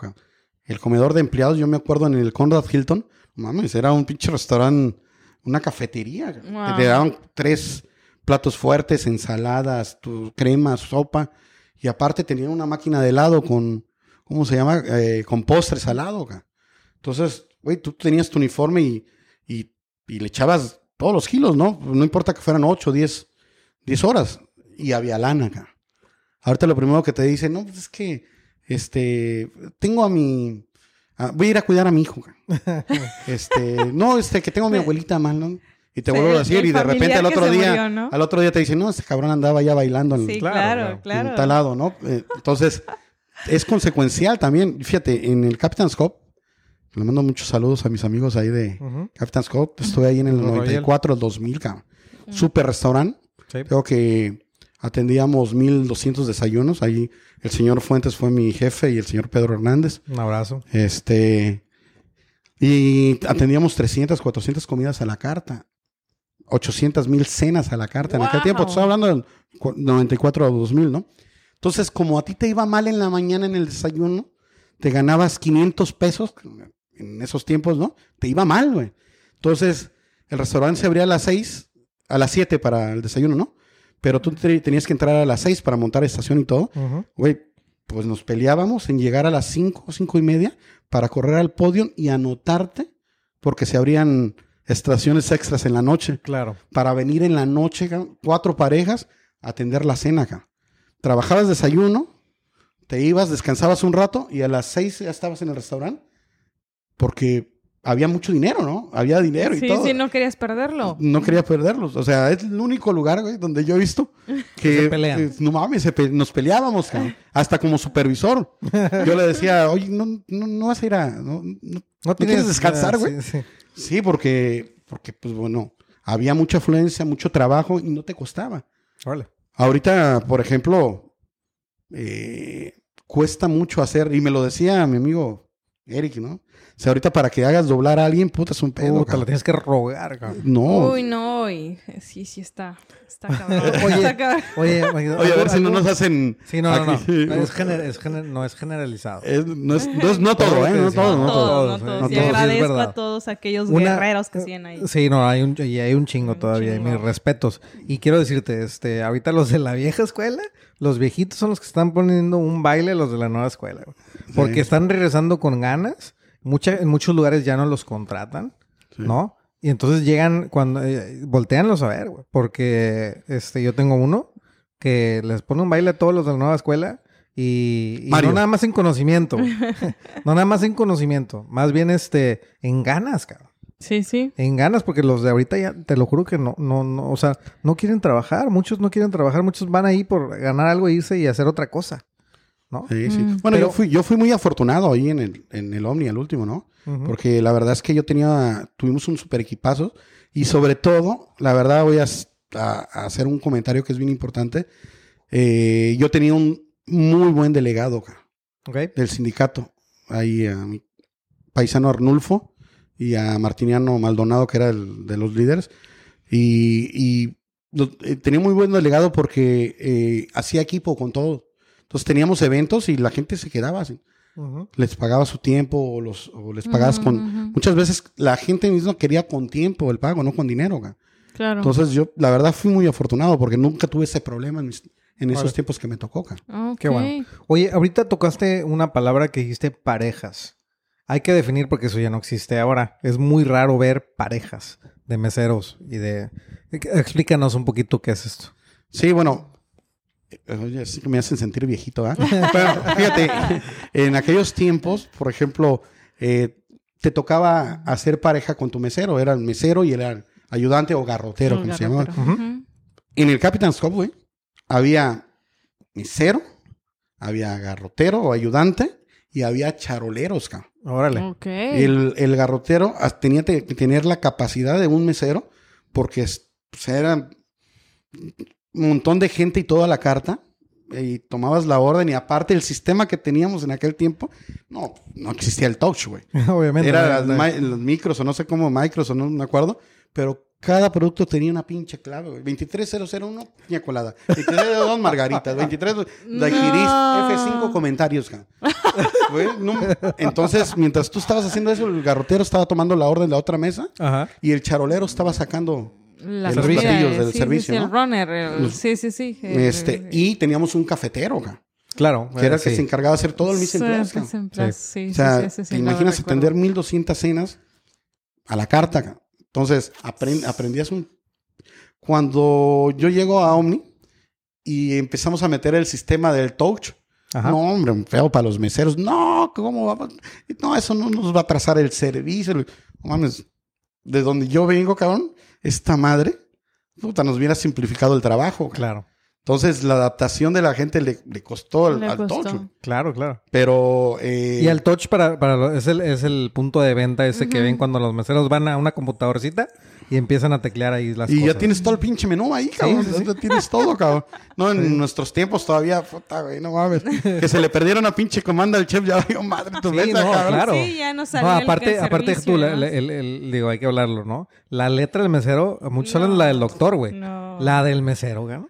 El comedor de empleados, yo me acuerdo en el Conrad Hilton, mames, era un pinche restaurante, una cafetería. ca. Wow. Te daban tres platos fuertes, ensaladas, tu crema, sopa. Y aparte tenían una máquina de helado con, ¿cómo se llama? Eh, con postres al lado, ca. Entonces, güey, tú tenías tu uniforme y, y, y le echabas todos los kilos, ¿no? No importa que fueran 8, 10, 10 horas. Y había lana acá. Ahorita lo primero que te dicen, no, pues es que, este, tengo a mi, a- voy a ir a cuidar a mi hijo. este, no, este, que tengo a mi abuelita mal, ¿no? Y te vuelvo a decir, y de repente al otro día, murió, ¿no? al otro día te dicen, no, este cabrón andaba ya bailando en, Sí, Claro, claro, en tal lado, ¿no? Eh, Entonces, es consecuencial también. Fíjate, en el Captain's Cup, le mando muchos saludos a mis amigos ahí de Ujú. Captain's Cup. Estuve ahí en el Los Royal. 94 al 2000, cabrón. Super restaurante. Sí. Creo que atendíamos 1200 desayunos. Ahí el señor Fuentes fue mi jefe y el señor Pedro Hernández. Un abrazo. Este. Y atendíamos 300, 400 comidas a la carta. 800 mil cenas a la carta. En aquel tiempo, te estoy hablando del cu- 94 a 2000, ¿no? Entonces, como a ti te iba mal en la mañana en el desayuno, te ganabas 500 pesos en esos tiempos, ¿no? Te iba mal, güey. Entonces, el restaurante se abría a las 6, a las 7 para el desayuno, ¿no? Pero tú te- tenías que entrar a las 6 para montar estación y todo. Güey, pues nos peleábamos en llegar a las 5, 5 y media para correr al podio y anotarte porque se abrían estaciones extras en la noche Claro. para venir en la noche, cuatro parejas, a atender la cena acá. Trabajabas desayuno, te ibas, descansabas un rato y a las 6 ya estabas en el restaurante porque había mucho dinero, ¿no? Había dinero y Sí, todo. sí, no querías perderlo. No quería perderlos. O sea, es el único lugar, güey, donde yo he visto que, se pelean. no mames, se pe- nos peleábamos, cabrón. hasta como supervisor. Yo le decía, oye, no, no, no vas a ir a... No, no- ¿no quieres descansar, güey? Sí, sí. Sí, porque, porque, pues bueno, había mucha afluencia, mucho trabajo y no te costaba. Órale. Ahorita, por ejemplo, eh, cuesta mucho hacer, y me lo decía mi amigo Eric, ¿no? Sea, ahorita para que hagas doblar a alguien, puta, es un pedo. Puta, lo cabrón. tienes que rogar, cabrón. No. Uy, no, y- sí, sí está. Está cabrón. Oye, está cabrón. Oye, Oye, a ver si no nos hacen... Sí, no, no, no. Eh, Es gener- es gener- no es generalizado. Es- no, es, no, es- no todo, ¿eh? No todo, no todo. No eh. Y agradezco a todos aquellos Una- guerreros que siguen ahí. Sí, no, hay un, y hay un chingo Un todavía, y chingo. mis respetos. Y quiero decirte, este, ahorita los de la vieja escuela, los viejitos son los que están poniendo un baile a los de la nueva escuela. Porque Sí. están regresando con ganas. Mucha, en muchos lugares ya no los contratan, Sí. ¿no? Y entonces llegan cuando eh, volteanlos a ver, güey. Porque este, yo tengo uno que les pone un baile a todos los de la nueva escuela. Y, y no nada más en conocimiento. no nada más en conocimiento. Más bien este en ganas, cabrón. Sí, sí. En ganas, porque los de ahorita ya, te lo juro que no, no, no, o sea, no quieren trabajar. Muchos no quieren trabajar, muchos van ahí por ganar algo, e irse y hacer otra cosa. ¿No? Sí, sí. Mm. Bueno, Pero- yo, fui, yo fui muy afortunado ahí en el, en el Omni, el último, ¿no? Ujú. Porque la verdad es que yo tenía, tuvimos un super equipazo y sobre todo, la verdad voy a, a- a hacer un comentario que es bien importante. Eh, yo tenía un muy buen delegado ca, Ok. del sindicato, ahí a mi paisano Arnulfo y a Martiniano Maldonado, que era el de los líderes. Y, y lo- eh, tenía muy buen delegado porque eh, hacía equipo con todo. Entonces teníamos eventos y la gente se quedaba así les pagaba su tiempo o, los, o les pagabas con... Muchas veces la gente misma quería con tiempo el pago, no con dinero. Claro. Entonces yo, la verdad, fui muy afortunado porque nunca tuve ese problema en, mis- en esos Vale. tiempos que me tocó. ga. Ok. Qué bueno. Oye, ahorita tocaste una palabra que dijiste parejas. Hay que definir porque eso ya no existe ahora. Es muy raro ver parejas de meseros y de... Explícanos un poquito qué es esto. Sí, bueno, oye, sí que me hacen sentir viejito, ¿ah? Pero fíjate, en aquellos tiempos, por ejemplo, eh, te tocaba hacer pareja con tu mesero. Era el mesero y era el ayudante o garrotero, como se llamaba. En el Captain's güey, había mesero, había garrotero o ayudante y había charoleros, cabrón. Órale. Ok. El, el garrotero tenía te- que tener la capacidad de un mesero porque es- pues, era un montón de gente y toda la carta y tomabas la orden y aparte el sistema que teníamos en aquel tiempo, no, no existía el touch, güey. Obviamente. Era no, las, no. los micros o no sé cómo micros o no me acuerdo, pero cada producto tenía una pinche clave, güey. 23001, piña colada. 2302, margaritas. 23, daiquiris, No. F5 comentarios. Güey, no- entonces, mientras tú estabas haciendo eso, el garrotero estaba tomando la orden de la otra mesa Ajá. y el charolero estaba sacando La de los comida, platillos eh, del sí, sí, servicio, sí, ¿no? el runner. el- sí, sí, sí. el- este y teníamos un cafetero, cabrón. Claro. que era el que sí. se encargaba de hacer todo el mis Sí, empleados. pues, cabrón. empleados, Sí. sí, O sea, sí, sí, sí, ¿te imaginas atender 1200 cenas a la carta? Entonces, apren- aprendías un... Cuando yo llego a Omni y empezamos a meter el sistema del touch, Ajá. no, hombre, un feo para los meseros. No, ¿cómo va? No, eso no nos va a atrasar el servicio. No mames, de donde yo vengo, cabrón, esta madre, puta, nos hubiera simplificado el trabajo. Claro. Entonces, la adaptación de la gente le, le costó al, Le al costó. touch. Claro, claro. Pero... eh, Y el touch para, para lo- es, el, es el punto de venta ese que ven cuando los meseros van a una computadorcita y empiezan a teclear ahí las Y cosas. ya tienes todo el pinche menú ahí, cabrón. sí, sí. Ya tienes todo, cabrón. No, en nuestros tiempos todavía, puta, güey, no mames. Que se le perdieron a pinche comanda al chef, ya valió madre tu Sí, mesa, no, cabrón. claro. Sí, ya no No, sabía el- aparte, el aparte servicio tú, y el, el- digo, hay que hablarlo, ¿no? La letra del mesero, muchos hablan No. la del doctor, güey. No. La del mesero, güey. Para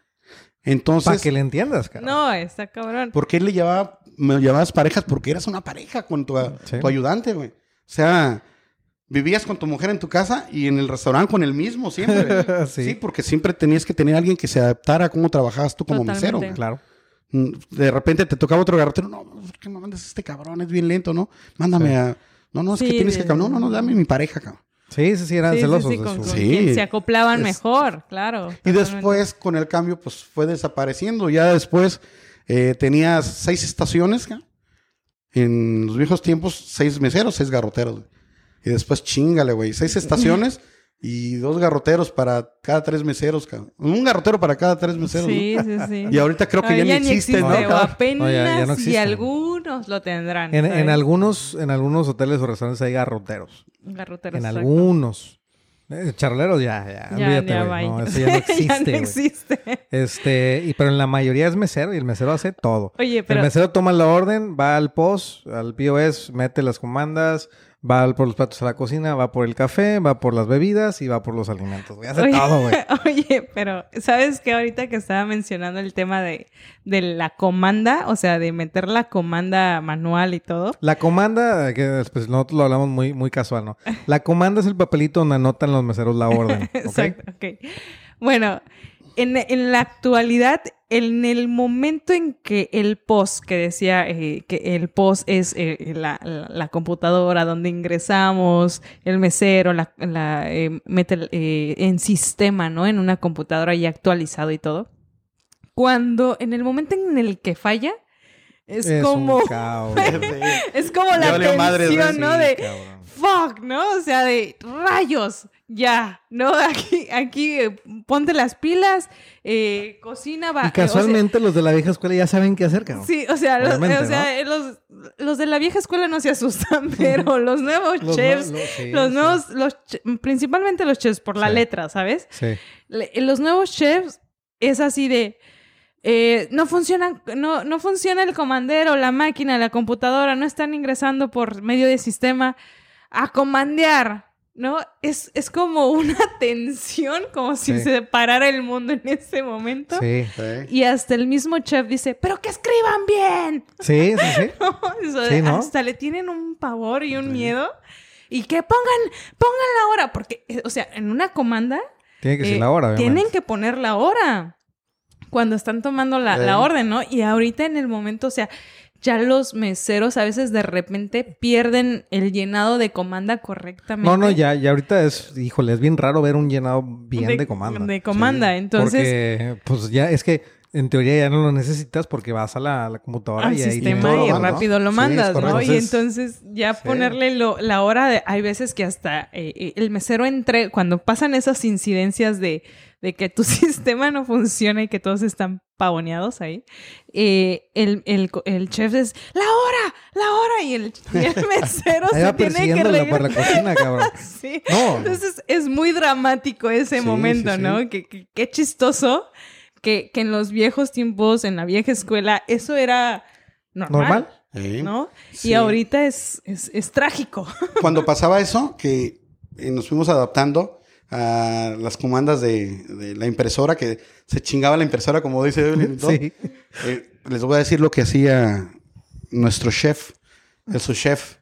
Entonces, que le entiendas, cara. No, está cabrón. ¿por qué le llevaba, me llevabas parejas? Porque eras una pareja con tu, Sí. tu ayudante, güey. O sea, vivías con tu mujer en tu casa y en el restaurante con el mismo siempre. Sí. sí. porque siempre tenías que tener a alguien que se adaptara a cómo trabajabas tú como Totalmente. mesero. güey. Claro. Mm, De repente te tocaba otro garrotero. No, ¿por qué me mandas a este cabrón? Es bien lento, ¿no? Mándame Sí. a... No, no, es que tienes que... No, no, no, dame mi pareja, cabrón. Sí, sí, sí, eran sí, celosos sí, de con, su- con Sí. quien se acoplaban Es- mejor, claro. Y totalmente. después, con el cambio, pues fue desapareciendo. Ya después eh, tenías seis estaciones. ¿ca? En los viejos tiempos, seis meseros, seis garroteros. Y después, chingale, güey. Seis estaciones y dos garroteros para cada tres meseros. ca. Un garrotero para cada tres meseros. ¿no? Sí, sí, sí. Y ahorita creo que Ah, ya, ni existe, ¿no? o cabrón? apenas No, ya- ya no y existe. algunos lo tendrán. En, algunos, en algunos hoteles o restaurantes hay garroteros. Garroteros, En exacto. algunos. Eh, charleros ya, ya. Ya, olvídate, ya, güey. No, eso ya no existe, ya no existe. Este, y pero en la mayoría es mesero y el mesero hace todo. Oye, pero El mesero toma la orden, va al POS, al POS, mete las comandas, va por los platos a la cocina, va por el café, va por las bebidas y va por los alimentos. güey. Hace Oye, todo, güey. Oye, pero ¿sabes qué? Ahorita que estaba mencionando el tema de, de la comanda, o sea, de meter la comanda manual y todo. La comanda, que después nosotros lo hablamos muy, muy casual, ¿no? La comanda es el papelito donde anotan los meseros la orden. ¿ok? Exacto, ok. Bueno, en, en la actualidad, en el momento en que el POS, que decía eh, que el POS es eh, la, la- computadora donde ingresamos, el mesero, la, la, eh, mete en sistema, ¿no? En una computadora ya actualizado y todo. Cuando, en el momento en el que falla, es, Es como... un. Es como la tensión, ¿no? Sí, De, cabrón. fuck, ¿no? O sea, de rayos, ya, ¿no? Aquí, aquí, eh, ponte las pilas, eh, cocina, va. Y casualmente los de la vieja escuela ya saben qué hacer, cabrón. Sí, o sea, los, o sea, eh, los, los de la vieja escuela no se asustan, pero los nuevos Los chefs, los- sí, los sí. nuevos, los principalmente los chefs por la letra, ¿sabes? Sí. Le- los nuevos chefs es así de eh, no funciona no, no funciona el comandero, la máquina, la computadora, no están ingresando por medio de sistema a comandear, ¿no? Es, es como una tensión, como si Sí. se parara el mundo en ese momento. Sí. Sí. Y hasta el mismo chef dice, pero que escriban bien. Sí, sí, sí. Eso Sí. Hasta le tienen un pavor y un miedo. Y que pongan, pongan la hora, porque, eh, o sea, en una comanda Tiene que ser eh, la hora, obviamente. Tienen que poner la hora cuando están tomando la, la orden, ¿no? Y ahorita en el momento, o sea, ya los meseros a veces de repente pierden el llenado de comanda correctamente. No, no, ya, ya ahorita es, híjole, es bien raro ver un llenado bien de, comanda. De comanda, entonces... Porque, pues ya, es que en teoría ya no lo necesitas porque vas a la, computadora al y ahí sistema todo lo y ¿no? rápido lo mandas, ¿no? y Entonces- ya sí. ponerle lo- la hora de... Hay veces que hasta eh, eh, el mesero entre... Cuando pasan esas incidencias de, de que tu sistema no funciona y que todos están pavoneados ahí, eh, el, el, el chef es... ¡La hora! ¡La hora! Y el, y el mesero se tiene que persiguiéndola por la cocina, cabrón. Sí. No. Entonces es muy dramático ese Sí, momento, sí, sí. ¿no? Que, que- qué chistoso que, que en los viejos tiempos, en la vieja escuela, eso era normal. ¿No? Sí. Y ahorita es, es, es trágico. Cuando pasaba eso, que eh, nos fuimos adaptando a las comandas de, de la impresora, que se chingaba la impresora, como dice Evelyn. Sí. Eh, les voy a decir lo que hacía nuestro chef, el su chef.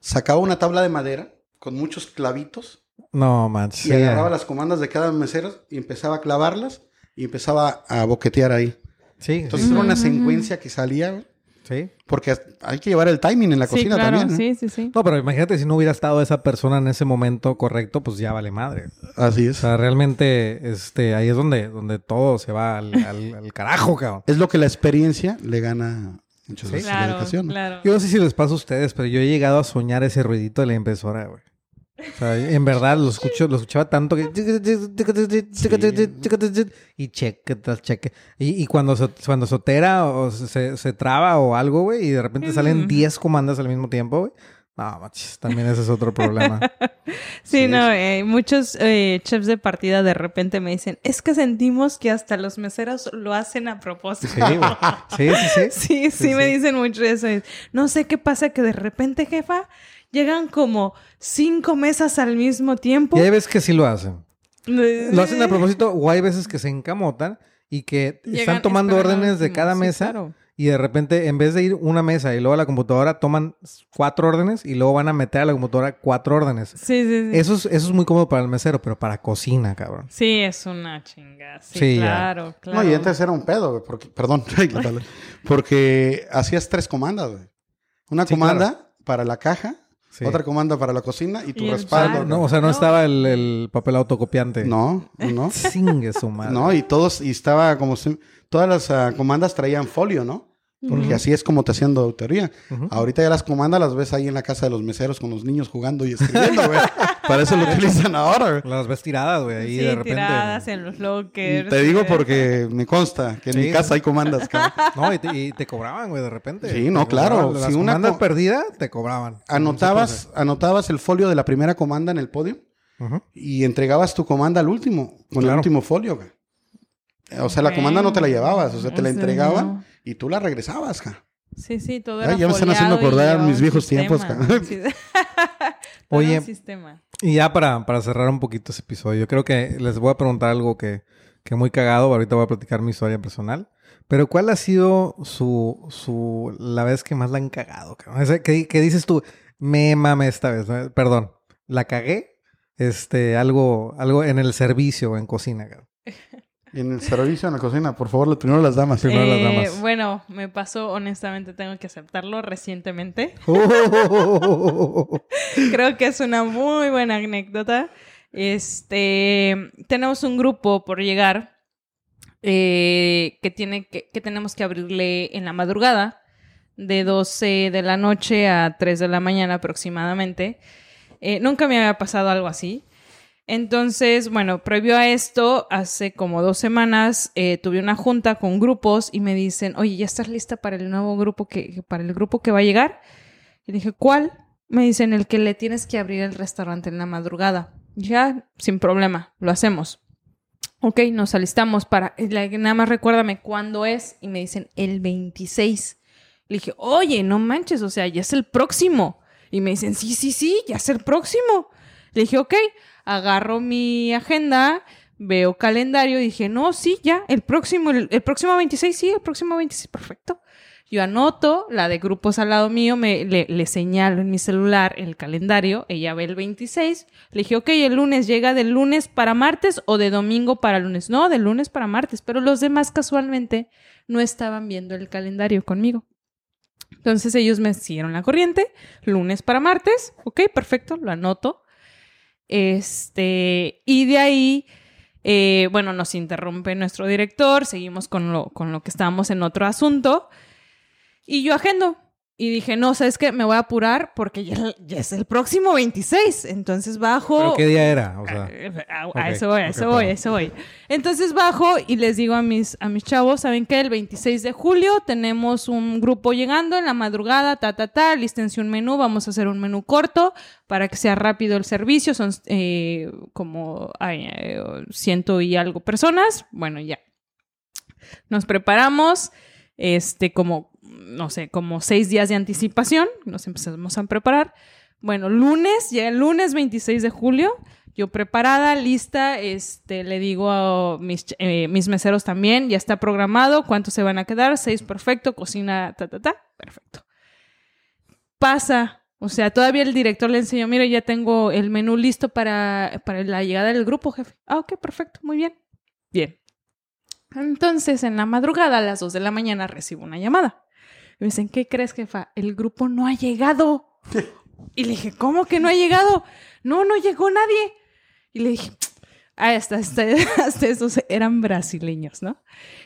Sacaba una tabla de madera con muchos clavitos No, manches. y agarraba las comandas de cada mesero y empezaba a clavarlas y empezaba a boquetear ahí. Sí, Entonces sí, era una secuencia que salía, sí. porque hay que llevar el timing en la Sí, cocina claro, también. ¿no? sí, sí, sí. No, pero imagínate si no hubiera estado esa persona en ese momento correcto, pues ya vale madre. Así O es. sea, realmente, este, ahí es donde, donde todo se va al, al- al carajo, cabrón. Es lo que la experiencia le gana muchas Sí. veces a la educación. claro. Yo no sé si les pasa a ustedes, pero yo he llegado a soñar ese ruidito de la impresora, güey. O sea, en verdad lo escucho, lo escuchaba tanto que y cheque cheque. Y, y cuando se, cuando se altera o se, se traba o algo, güey, y de repente salen Mm. 10 comandas al mismo tiempo, güey. No, machis, también ese es otro problema. Sí, Sí, no, eh, muchos eh, chefs de partida de repente me dicen, es que sentimos que hasta los meseros lo hacen a propósito. Sí, güey. Sí, sí, sí. Sí, sí, me dicen mucho eso. Es, No sé qué pasa que de repente, jefa, llegan como cinco mesas al mismo tiempo. Y hay veces que sí lo hacen. Lo hacen a propósito o hay veces que se encamotan y que Llegan están tomando órdenes de último. cada Sí, mesa claro. y de repente en vez de ir una mesa y luego a la computadora toman cuatro órdenes y luego van a meter a la computadora cuatro órdenes. Sí, sí, sí. Eso es, eso es muy cómodo para el mesero, pero para cocina, cabrón. Sí, es una chinga. Sí, Sí, ya. claro, claro. No, y antes era un pedo, güey, porque, perdón, porque hacías tres comandas, güey. Una Sí, comanda para la caja, Sí. otra comanda para la cocina y tu Y respaldo. No, o sea, no, No. estaba el, el papel autocopiante. No, no. Singue su madre. No, y todos, y estaba como si- todas las ah, comandas traían folio, ¿no? Porque así es como te hacían de autoría. Ahorita ya las comandas las ves ahí en la casa de los meseros con los niños jugando y escribiendo, güey. Para eso lo utilizan ahora, güey. Las ves tiradas, güey, ahí Sí, de repente. tiradas en los lockers. Te digo eh. porque me consta que en Sí, mi casa hay comandas, cabrón. No, y te, y te cobraban, güey, de repente. Sí, no, claro. Las Si una comandas co- perdidas, te cobraban. Anotabas, anotabas el folio de la primera comanda en el podio y entregabas tu comanda al último, con el último folio, güey. O sea, la comanda no te la llevabas, o sea, te la entregaban no. Y tú la regresabas, ja. Sí, sí, todo Ay, era ya me están haciendo acordar mis viejos tiempos, sistema. cabrón. Sí. Todo Oye. sistema. Y ya para, para cerrar un poquito ese episodio, yo creo que les voy a preguntar algo que, que muy cagado. Ahorita voy a platicar mi historia personal. Pero ¿cuál ha sido su, su la vez que más la han cagado? que, que dices tú, me mame esta vez. ¿no? Perdón, la cagué. Este, algo, algo en el servicio o en cocina. cabrón. En el servicio, en la cocina, por favor, primero las damas. Primero las Eh, damas. Bueno, me pasó, honestamente, tengo que aceptarlo recientemente. Creo que es una muy buena anécdota. Este, tenemos un grupo por llegar eh, que tiene que, que tenemos que abrirle en la madrugada de 12 de la noche a 3 de la mañana aproximadamente. Eh, nunca me había pasado algo así. Entonces, bueno, previo a esto, hace como dos semanas eh, tuve una junta con grupos y me dicen, oye, ¿ya estás lista para el nuevo grupo que, para el grupo que va a llegar? Y dije, ¿cuál? Me dicen, el que le tienes que abrir el restaurante en la madrugada. Ya, sin problema, lo hacemos. Ok, nos alistamos para, la- nada más recuérdame cuándo es. Y me dicen, el 26. Le dije, oye, no manches, o sea, ya es el próximo. Y me dicen, sí, sí, sí, ya es el próximo. Le dije, ok, agarro mi agenda, veo calendario y dije, no, sí, ya, el próximo, el, próximo 26, sí, el próximo 26, perfecto. Yo anoto, la de grupos al lado mío, me, le, le señalo en mi celular el calendario, ella ve el 26, le dije, ok, el lunes llega de lunes para martes o de domingo para lunes. No, de lunes para martes, pero los demás casualmente no estaban viendo el calendario conmigo. Entonces ellos me siguieron la corriente, lunes para martes, ok, perfecto, lo anoto. Este, y de ahí, eh, bueno, nos interrumpe nuestro director, seguimos con lo, con lo que estábamos en otro asunto, y yo agendo. Y dije, no, ¿sabes qué? Me voy a apurar porque ya, ya es el próximo 26. Entonces bajo. ¿Pero qué día era? O sea, A, a ok, eso voy, a eso voy, a eso voy. Entonces bajo y les digo a mis, a mis chavos, ¿saben qué? El 26 de julio tenemos un grupo llegando en la madrugada, ta, ta, ta, lístense un menú, vamos a hacer un menú corto para que sea rápido el servicio, son eh, como ay, eh, ciento y algo personas, bueno, ya. Nos preparamos, este, como, no sé, como seis días de anticipación, nos empezamos a preparar. Bueno, lunes, ya el lunes 26 de julio, yo preparada, lista, este, le digo a eh, mis meseros también, ya está programado, cuántos se van a quedar, seis, perfecto, cocina, ta, ta, ta, perfecto. Pasa, o sea, todavía el director le enseñó, mira, ya tengo el menú listo para, para la llegada del grupo, jefe. Ah, ok, perfecto, muy bien. Bien. Entonces, en la madrugada, a las 2 de la mañana, recibo una llamada. Me dicen, ¿qué crees, jefa? El grupo no ha llegado. Y le dije, ¿cómo que no ha llegado? No, no llegó nadie. Y le dije, ah, hasta, hasta, hasta esos eran brasileños, ¿no?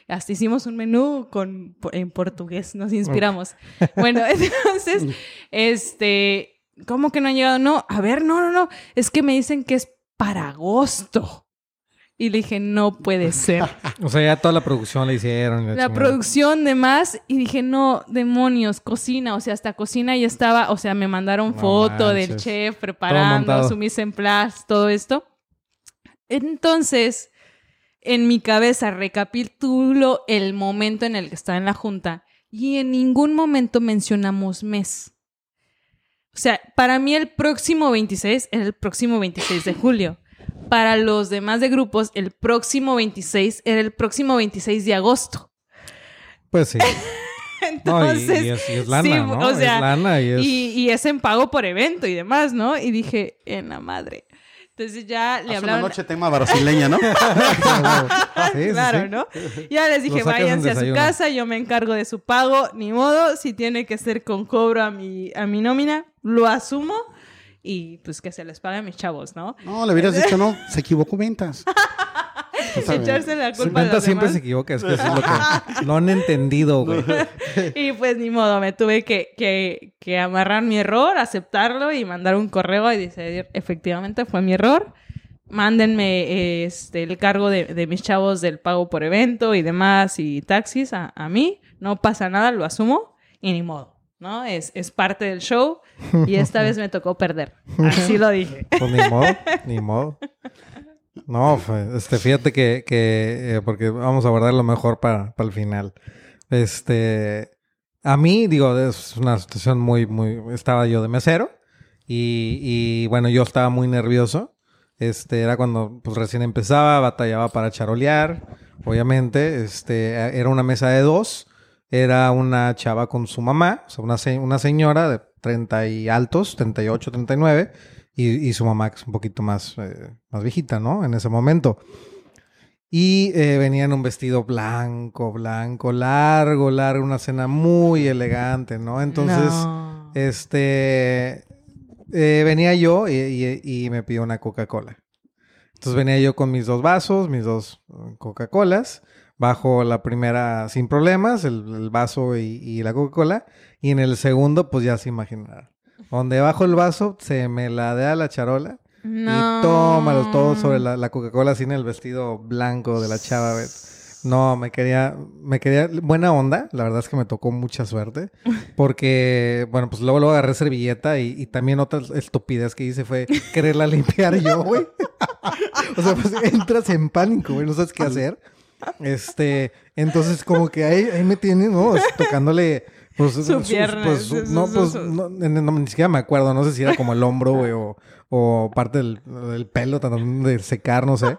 Hasta hicimos un menú con, en portugués, nos inspiramos. Bueno, entonces, este, ¿cómo que no ha llegado? No, a ver, no, no, no, es que me dicen que es para agosto. Y le dije, no puede ser. O sea, ya toda la producción la hicieron. La producción de más y dije, no, demonios, cocina, o sea, hasta cocina ya estaba, o sea, me mandaron No foto del chef preparando su mise en place, todo esto. Entonces, en mi cabeza recapitulo el momento en el que estaba en la junta y en ningún momento mencionamos mes. O sea, para mí el próximo 26 era el próximo 26 de julio. Para los demás de grupos, el próximo 26 era el próximo 26 de agosto. Pues sí. No, y- Entonces, y, es, y es lana, sí, ¿no? o sea, es lana y es... y, y es en pago por evento y demás, ¿no? Y dije, en la madre. Entonces ya le Hace una hablaron. noche tema brasileña, ¿no? Sí, sí, claro, sí. ¿no? Ya les dije, váyanse a su casa, yo me encargo de su pago, ni modo, si tiene que ser con cobro a mi, a mi nómina, lo asumo y pues que se les pague a mis chavos, ¿no? No, le hubieras dicho no. Se equivocó ventas. Echarse la culpa de venta los siempre demás. se equivoca, es que eso es lo que no han entendido, güey. Y pues ni modo, me tuve que, que, que amarrar mi error, aceptarlo y mandar un correo y decir, efectivamente fue mi error. Mándenme este, el cargo de, de mis chavos del pago por evento y demás y taxis a, a mí. No pasa nada, lo asumo y ni modo, ¿no? Es, es parte del show y esta vez me tocó perder. Así lo dije. Pues ni modo, ni modo. No, este, fíjate que, que eh, porque vamos a guardar lo mejor para, para el final. Este, a mí, digo, es una situación muy, muy, estaba yo de mesero y, y bueno, yo estaba muy nervioso. Este, era cuando pues recién empezaba, batallaba para charolear, obviamente. Este, era una mesa de dos. Era una chava con su mamá, o sea, una, se- una señora de 30 y altos, 38, 39, y, y su mamá que es un poquito más, eh, más viejita, ¿no? En ese momento. Y eh, venía en un vestido blanco, blanco, largo, largo, una cena muy elegante, ¿no? Entonces, No. este, eh, venía yo y, y- y me pidió una Coca-Cola. Entonces venía yo con mis dos vasos, mis dos eh, Coca-Colas, bajo la primera sin problemas, el, el vaso y, y la Coca-Cola, y en el segundo, pues ya se imaginarán. Donde bajo el vaso, se me la da la charola No. y tómalo todo sobre la, la Coca-Cola sin el vestido blanco de la chava. No, me quería, me quería, buena onda, la verdad es que me tocó mucha suerte, porque, bueno, pues luego, luego agarré servilleta y, y también otra estupidez que hice fue quererla limpiar yo, güey. o sea, pues entras en pánico, güey, no sabes qué hacer. Este, entonces como que ahí, ahí me tiene, ¿no? Tocándole, pues, Su pierna, pues, su- no, su- pues, no, no, ni siquiera me acuerdo, no sé si era como el hombro, güey, o, o parte del, del pelo tratando de secar, no sé.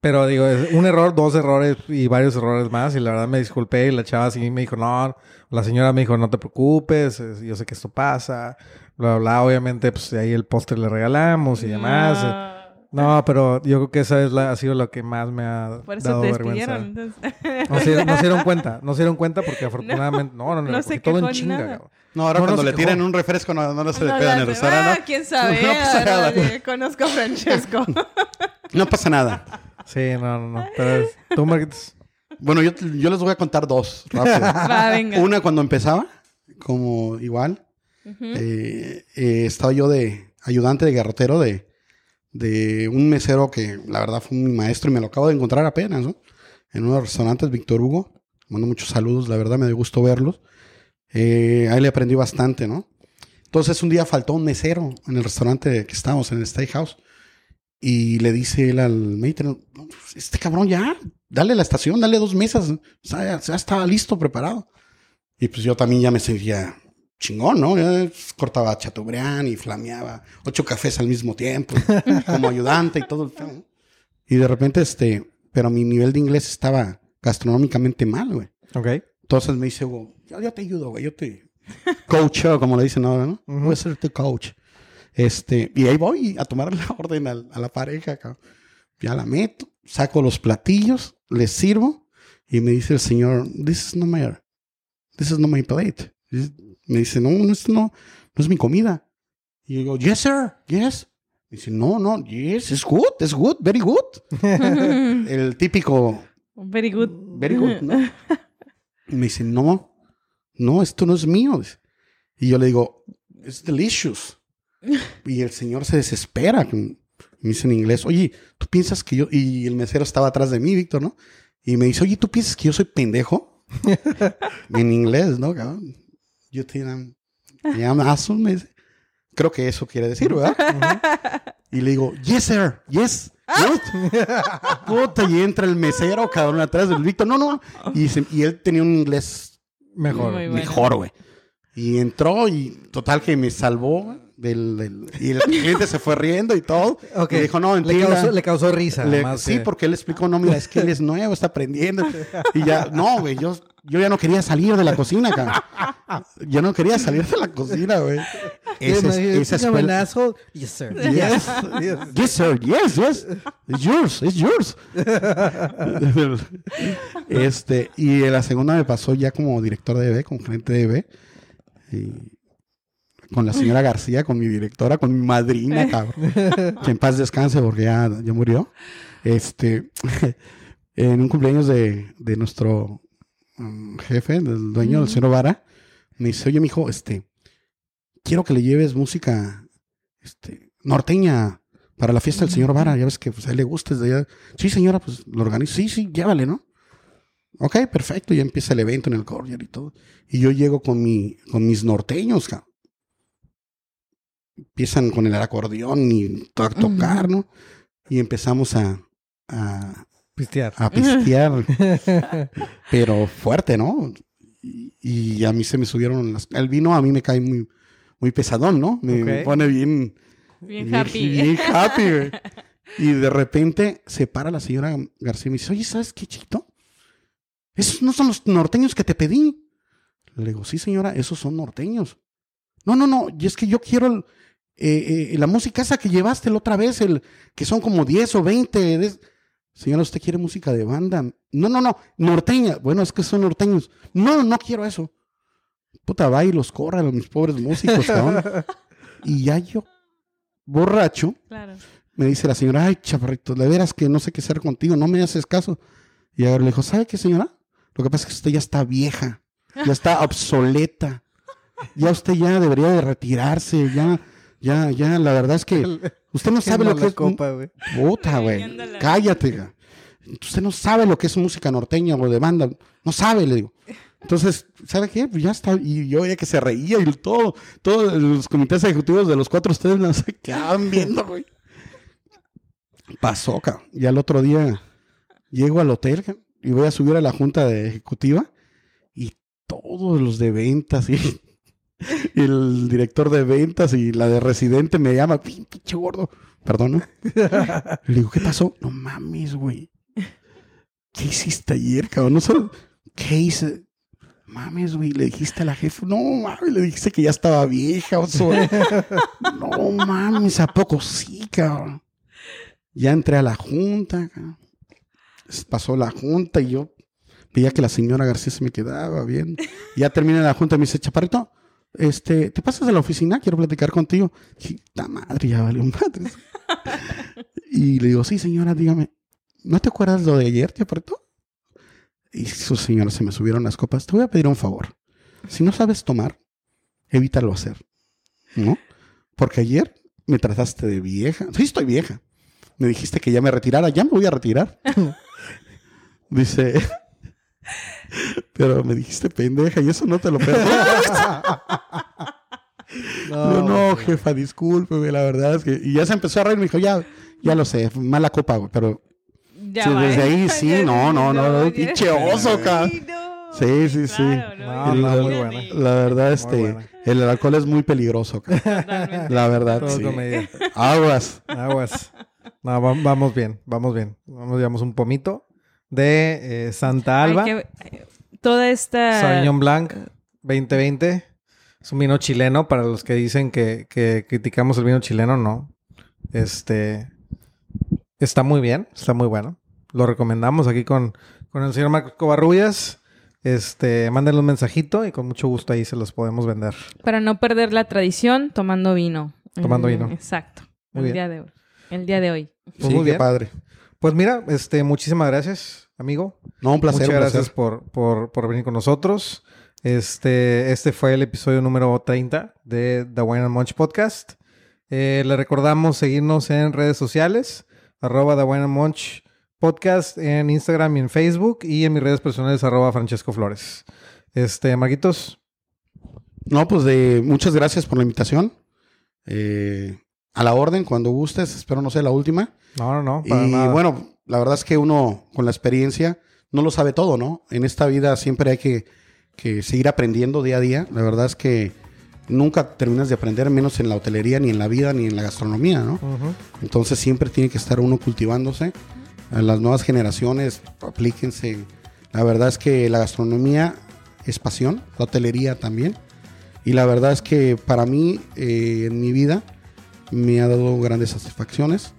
Pero digo, es un error, dos errores y varios errores más. Y la verdad me disculpé y la chava sí me dijo, no, la señora me dijo, no te preocupes, es- yo sé que esto pasa. Bla, bla, bla. Obviamente, pues ahí el póster le regalamos y demás. No. No, pero yo creo que esa es la, ha sido lo que más me ha Por eso dado te vergüenza. entonces. No se, dieron- no se dieron cuenta, no se dieron cuenta porque afortunadamente, no, no, no, no se todo en chinga, nada. No, ahora No, cuando le tiren un refresco no, no, no se le pegan en el restaurante. Ah, quién sabe. No pasa Ah, nada. Conozco a Francesco. ¿no? Pasa nada. Sí, no, no, no. Pero es- tú, Marquitos. Bueno, yo, yo les voy a contar dos rápido. Va, venga. Una cuando empezaba, como igual, Ujú. eh, eh, estaba yo de ayudante de garrotero de, de un mesero que la verdad fue mi maestro y me lo acabo de encontrar apenas, ¿no? En unos restaurantes, Víctor Hugo. Mando muchos saludos, la verdad me dio gusto verlos. Eh, ahí le aprendí bastante, ¿no? Entonces un día faltó un mesero en el restaurante que estábamos, en el Steakhouse. Y le dice él al maître, "No, pues, este cabrón ya, dale la estación, dale dos mesas. Ya, ya estaba listo, preparado. Y pues yo también ya me sentía chingón, ¿no? Ya cortaba chateaubriand y flameaba ocho cafés al mismo tiempo, como ayudante y todo el ¿no? Y de repente, este, pero mi nivel de inglés estaba gastronómicamente mal, güey. Ok. Entonces me dice, Hugo, yo, yo te ayudo, güey, yo te coacho, como le dicen ahora, ¿no? Ujú. Voy a ser tu coach. Este, y ahí voy a tomar la orden al- a, la pareja, cabrón. Ya la meto, saco los platillos, les sirvo Y me dice el señor, this is not my, this is not my plate. Me dice, no, no, esto no, no es mi comida. Y yo digo, yes, sir, yes. Me dice, no, no, yes, it's good, it's good, very good. el típico, Very good. very good, ¿no? Y me dice, no, no, esto no es mío. Y yo le digo, it's delicious. Y el señor se desespera. Me dice en inglés, oye, ¿tú piensas que yo... Y el mesero estaba atrás de mí, Víctor, ¿no? Y me dice, oye, ¿tú piensas que yo soy pendejo? en inglés, ¿no? cabrón? Yo te am, I am asshole, me dice. Creo que eso quiere decir, ¿verdad? Y le digo, yes, sir, yes. Good. Puta, y entra el mesero, cabrón, atrás del Víctor. No, no. Y, se- y él tenía un inglés Mejor. Muy mejor, güey. Y entró y total que me salvó güey, del, del- y el cliente se fue riendo y todo. Ok. Y dijo, no, le causó, le causó risa. Le- más sí, que- porque él explicó, no, mira, es que él es nuevo, está aprendiendo. Y ya, no, güey, yo, yo ya no quería salir de la cocina, cabrón. Yo no quería salir de la cocina, güey. Esa, es- esa escuela. Yes, sir. Yes. Yes. Yes, sir. Yes, yes. It's yours. It's yours. este, y la segunda me pasó ya como director de EB, como gerente de EB. Y con la señora García, con mi directora, con mi madrina, cabrón. que en paz descanse porque ya, ya murió. Este, en un cumpleaños de, de nuestro mm, jefe, del dueño, del señor Vara, me dice, oye, mijo, este, quiero que le lleves música, este, norteña para la fiesta del señor Vara. Ya ves que pues, a él le gusta desde allá. Sí, señora, pues lo organizo. Sí, sí, llévale, ¿no? Ok, perfecto. Ya empieza el evento en el Courier y todo. Y yo llego con, mi, con mis norteños, cabrón. Empiezan con el acordeón y to- tocar, ¿no? Y empezamos a, a, Pistear. a pistear, pero fuerte, ¿no? Y, y a mí se me subieron las... El vino a mí me cae muy, muy pesadón, ¿no? Me, pone bien... Bien happy. Bien happy, güey. Y de repente se para la señora García y me dice, oye, ¿sabes qué, chiquito? Esos no son los norteños que te pedí. Le digo, sí, señora, esos son norteños. No, no, no, y es que yo quiero el- eh, eh, la música esa que llevaste la otra vez, el, que son como 10 o 20. de- Señora, ¿usted quiere música de banda? No, no, no, norteña. Bueno, es que son norteños. No, no quiero eso. Puta, va y los corra a mis pobres músicos, cabrón. Y ya yo, borracho, Claro. me dice la señora, ay, chaparrito, de veras que no sé qué hacer contigo, no me haces caso. Y ahora le dijo, ¿sabe qué, señora? Lo que pasa es que usted ya está vieja, ya está obsoleta. Ya usted ya debería de retirarse, ya, ya, ya, la verdad es que usted no sabe lo que es... copa, güey. Puta, güey, cállate. ga. Usted no sabe lo que es música norteña o de banda, no sabe, le digo. Entonces, ¿sabe qué? Pues ya está. Y yo veía que se reía y todo, todos los comités ejecutivos de los cuatro ustedes no se quedaban viendo, güey. Pasó, cabrón. Y al otro día llego al hotel y voy a subir a la junta de ejecutiva y todos los de ventas y, y el director de ventas y la de residente me llama, "Pin- pinche gordo, perdón. ¿no?". Le digo, ¿qué pasó? No mames, güey. ¿Qué hiciste ayer, cabrón? No sé, ¿qué hice? Mames, güey, le dijiste a la jefa, no mames, le dijiste que ya estaba vieja, oso. no mames, ¿a poco sí, cabrón? Ya entré a la junta, cabrón. Pasó la junta y yo veía que la señora García se me quedaba bien. Ya terminé la junta y me dice, Chaparrito, este, ¿te pasas a la oficina? Quiero platicar contigo. "Ta madre, ya valió madre. y le digo, sí, señora, dígame, ¿no te acuerdas lo de ayer, Chaparrito? Y su señora se me subieron las copas. Te voy a pedir un favor. Si no sabes tomar, evítalo hacer. ¿No? Porque ayer me trataste de vieja. Sí, estoy vieja. Me dijiste que ya me retirara. Ya me voy a retirar. Dice. Pero me dijiste pendeja y eso no te lo perdono. No, no, jefa, discúlpeme, la verdad es que. Y ya se empezó a reír, me dijo, ya, ya lo sé, mala copa, güey, pero Ya Sí, va, desde ahí sí, Ya no, no, no, no, pinche oso, cabrón. Sí, sí, sí. Claro, No, no, no, muy ya buena. ni- la verdad, este, buena. el alcohol es muy peligroso, cabrón. Totalmente. La verdad, Todo sí. Aguas. Aguas. No, va- vamos bien, vamos bien. Vamos, llevamos un pomito de eh, Santa Alba, que- eh, toda esta... Sauvignon Blanc 2020. Es un vino chileno para los que dicen que, que criticamos el vino chileno, no. Este está muy bien, está muy bueno. Lo recomendamos aquí con, con el señor Marcos Covarrubias. Este, mándenle un mensajito y con mucho gusto ahí se los podemos vender. Para no perder la tradición, tomando vino. Tomando Mm, vino. Exacto. Muy el bien. día de hoy. El día de hoy. Pues sí, muy qué bien. padre. Pues mira, este, muchísimas gracias, amigo. No, un placer, Muchas un gracias por, por, por venir con nosotros. Este, este fue el episodio número 30 de The Wine and Munch Podcast. Eh, le recordamos seguirnos en redes sociales, arroba The Wine and Munch Podcast en Instagram y en Facebook y en mis redes personales, arroba Francesco Flores. Este, Marquitos, No, pues de muchas gracias por la invitación. Eh, a la orden, cuando gustes. Espero no sea la última. no, no, no, para y nada. bueno, la verdad es que uno con la experiencia no lo sabe todo, ¿no? En esta vida siempre hay que, que seguir aprendiendo día a día. La verdad es que nunca terminas de aprender, menos en la hotelería, ni en la vida, ni en la gastronomía, ¿no? Entonces siempre tiene que estar uno cultivándose. A las nuevas generaciones, aplíquense. La verdad es que la gastronomía es pasión, la hotelería también. Y la verdad es que para mí, eh, en mi vida, me ha dado grandes satisfacciones.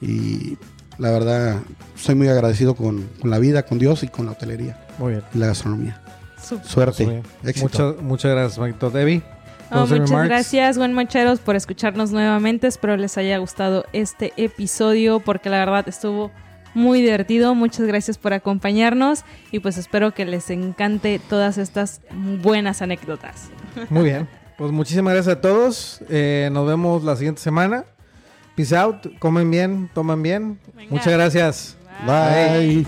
Y la verdad, soy muy agradecido con, con la vida, con Dios y con la hotelería Muy bien. y la gastronomía. Suerte, éxito. Muchas, muchas gracias, Marquitos. Debbie. Oh, muchas remarks. gracias, buen mancheros, por escucharnos nuevamente. Espero les haya gustado este episodio porque la verdad estuvo muy divertido. Muchas gracias por acompañarnos y pues espero que les encante todas estas buenas anécdotas. Muy bien. Pues muchísimas gracias a todos. Eh, nos vemos la siguiente semana. Peace out. Comen bien, toman bien. Venga. Muchas gracias. Bye.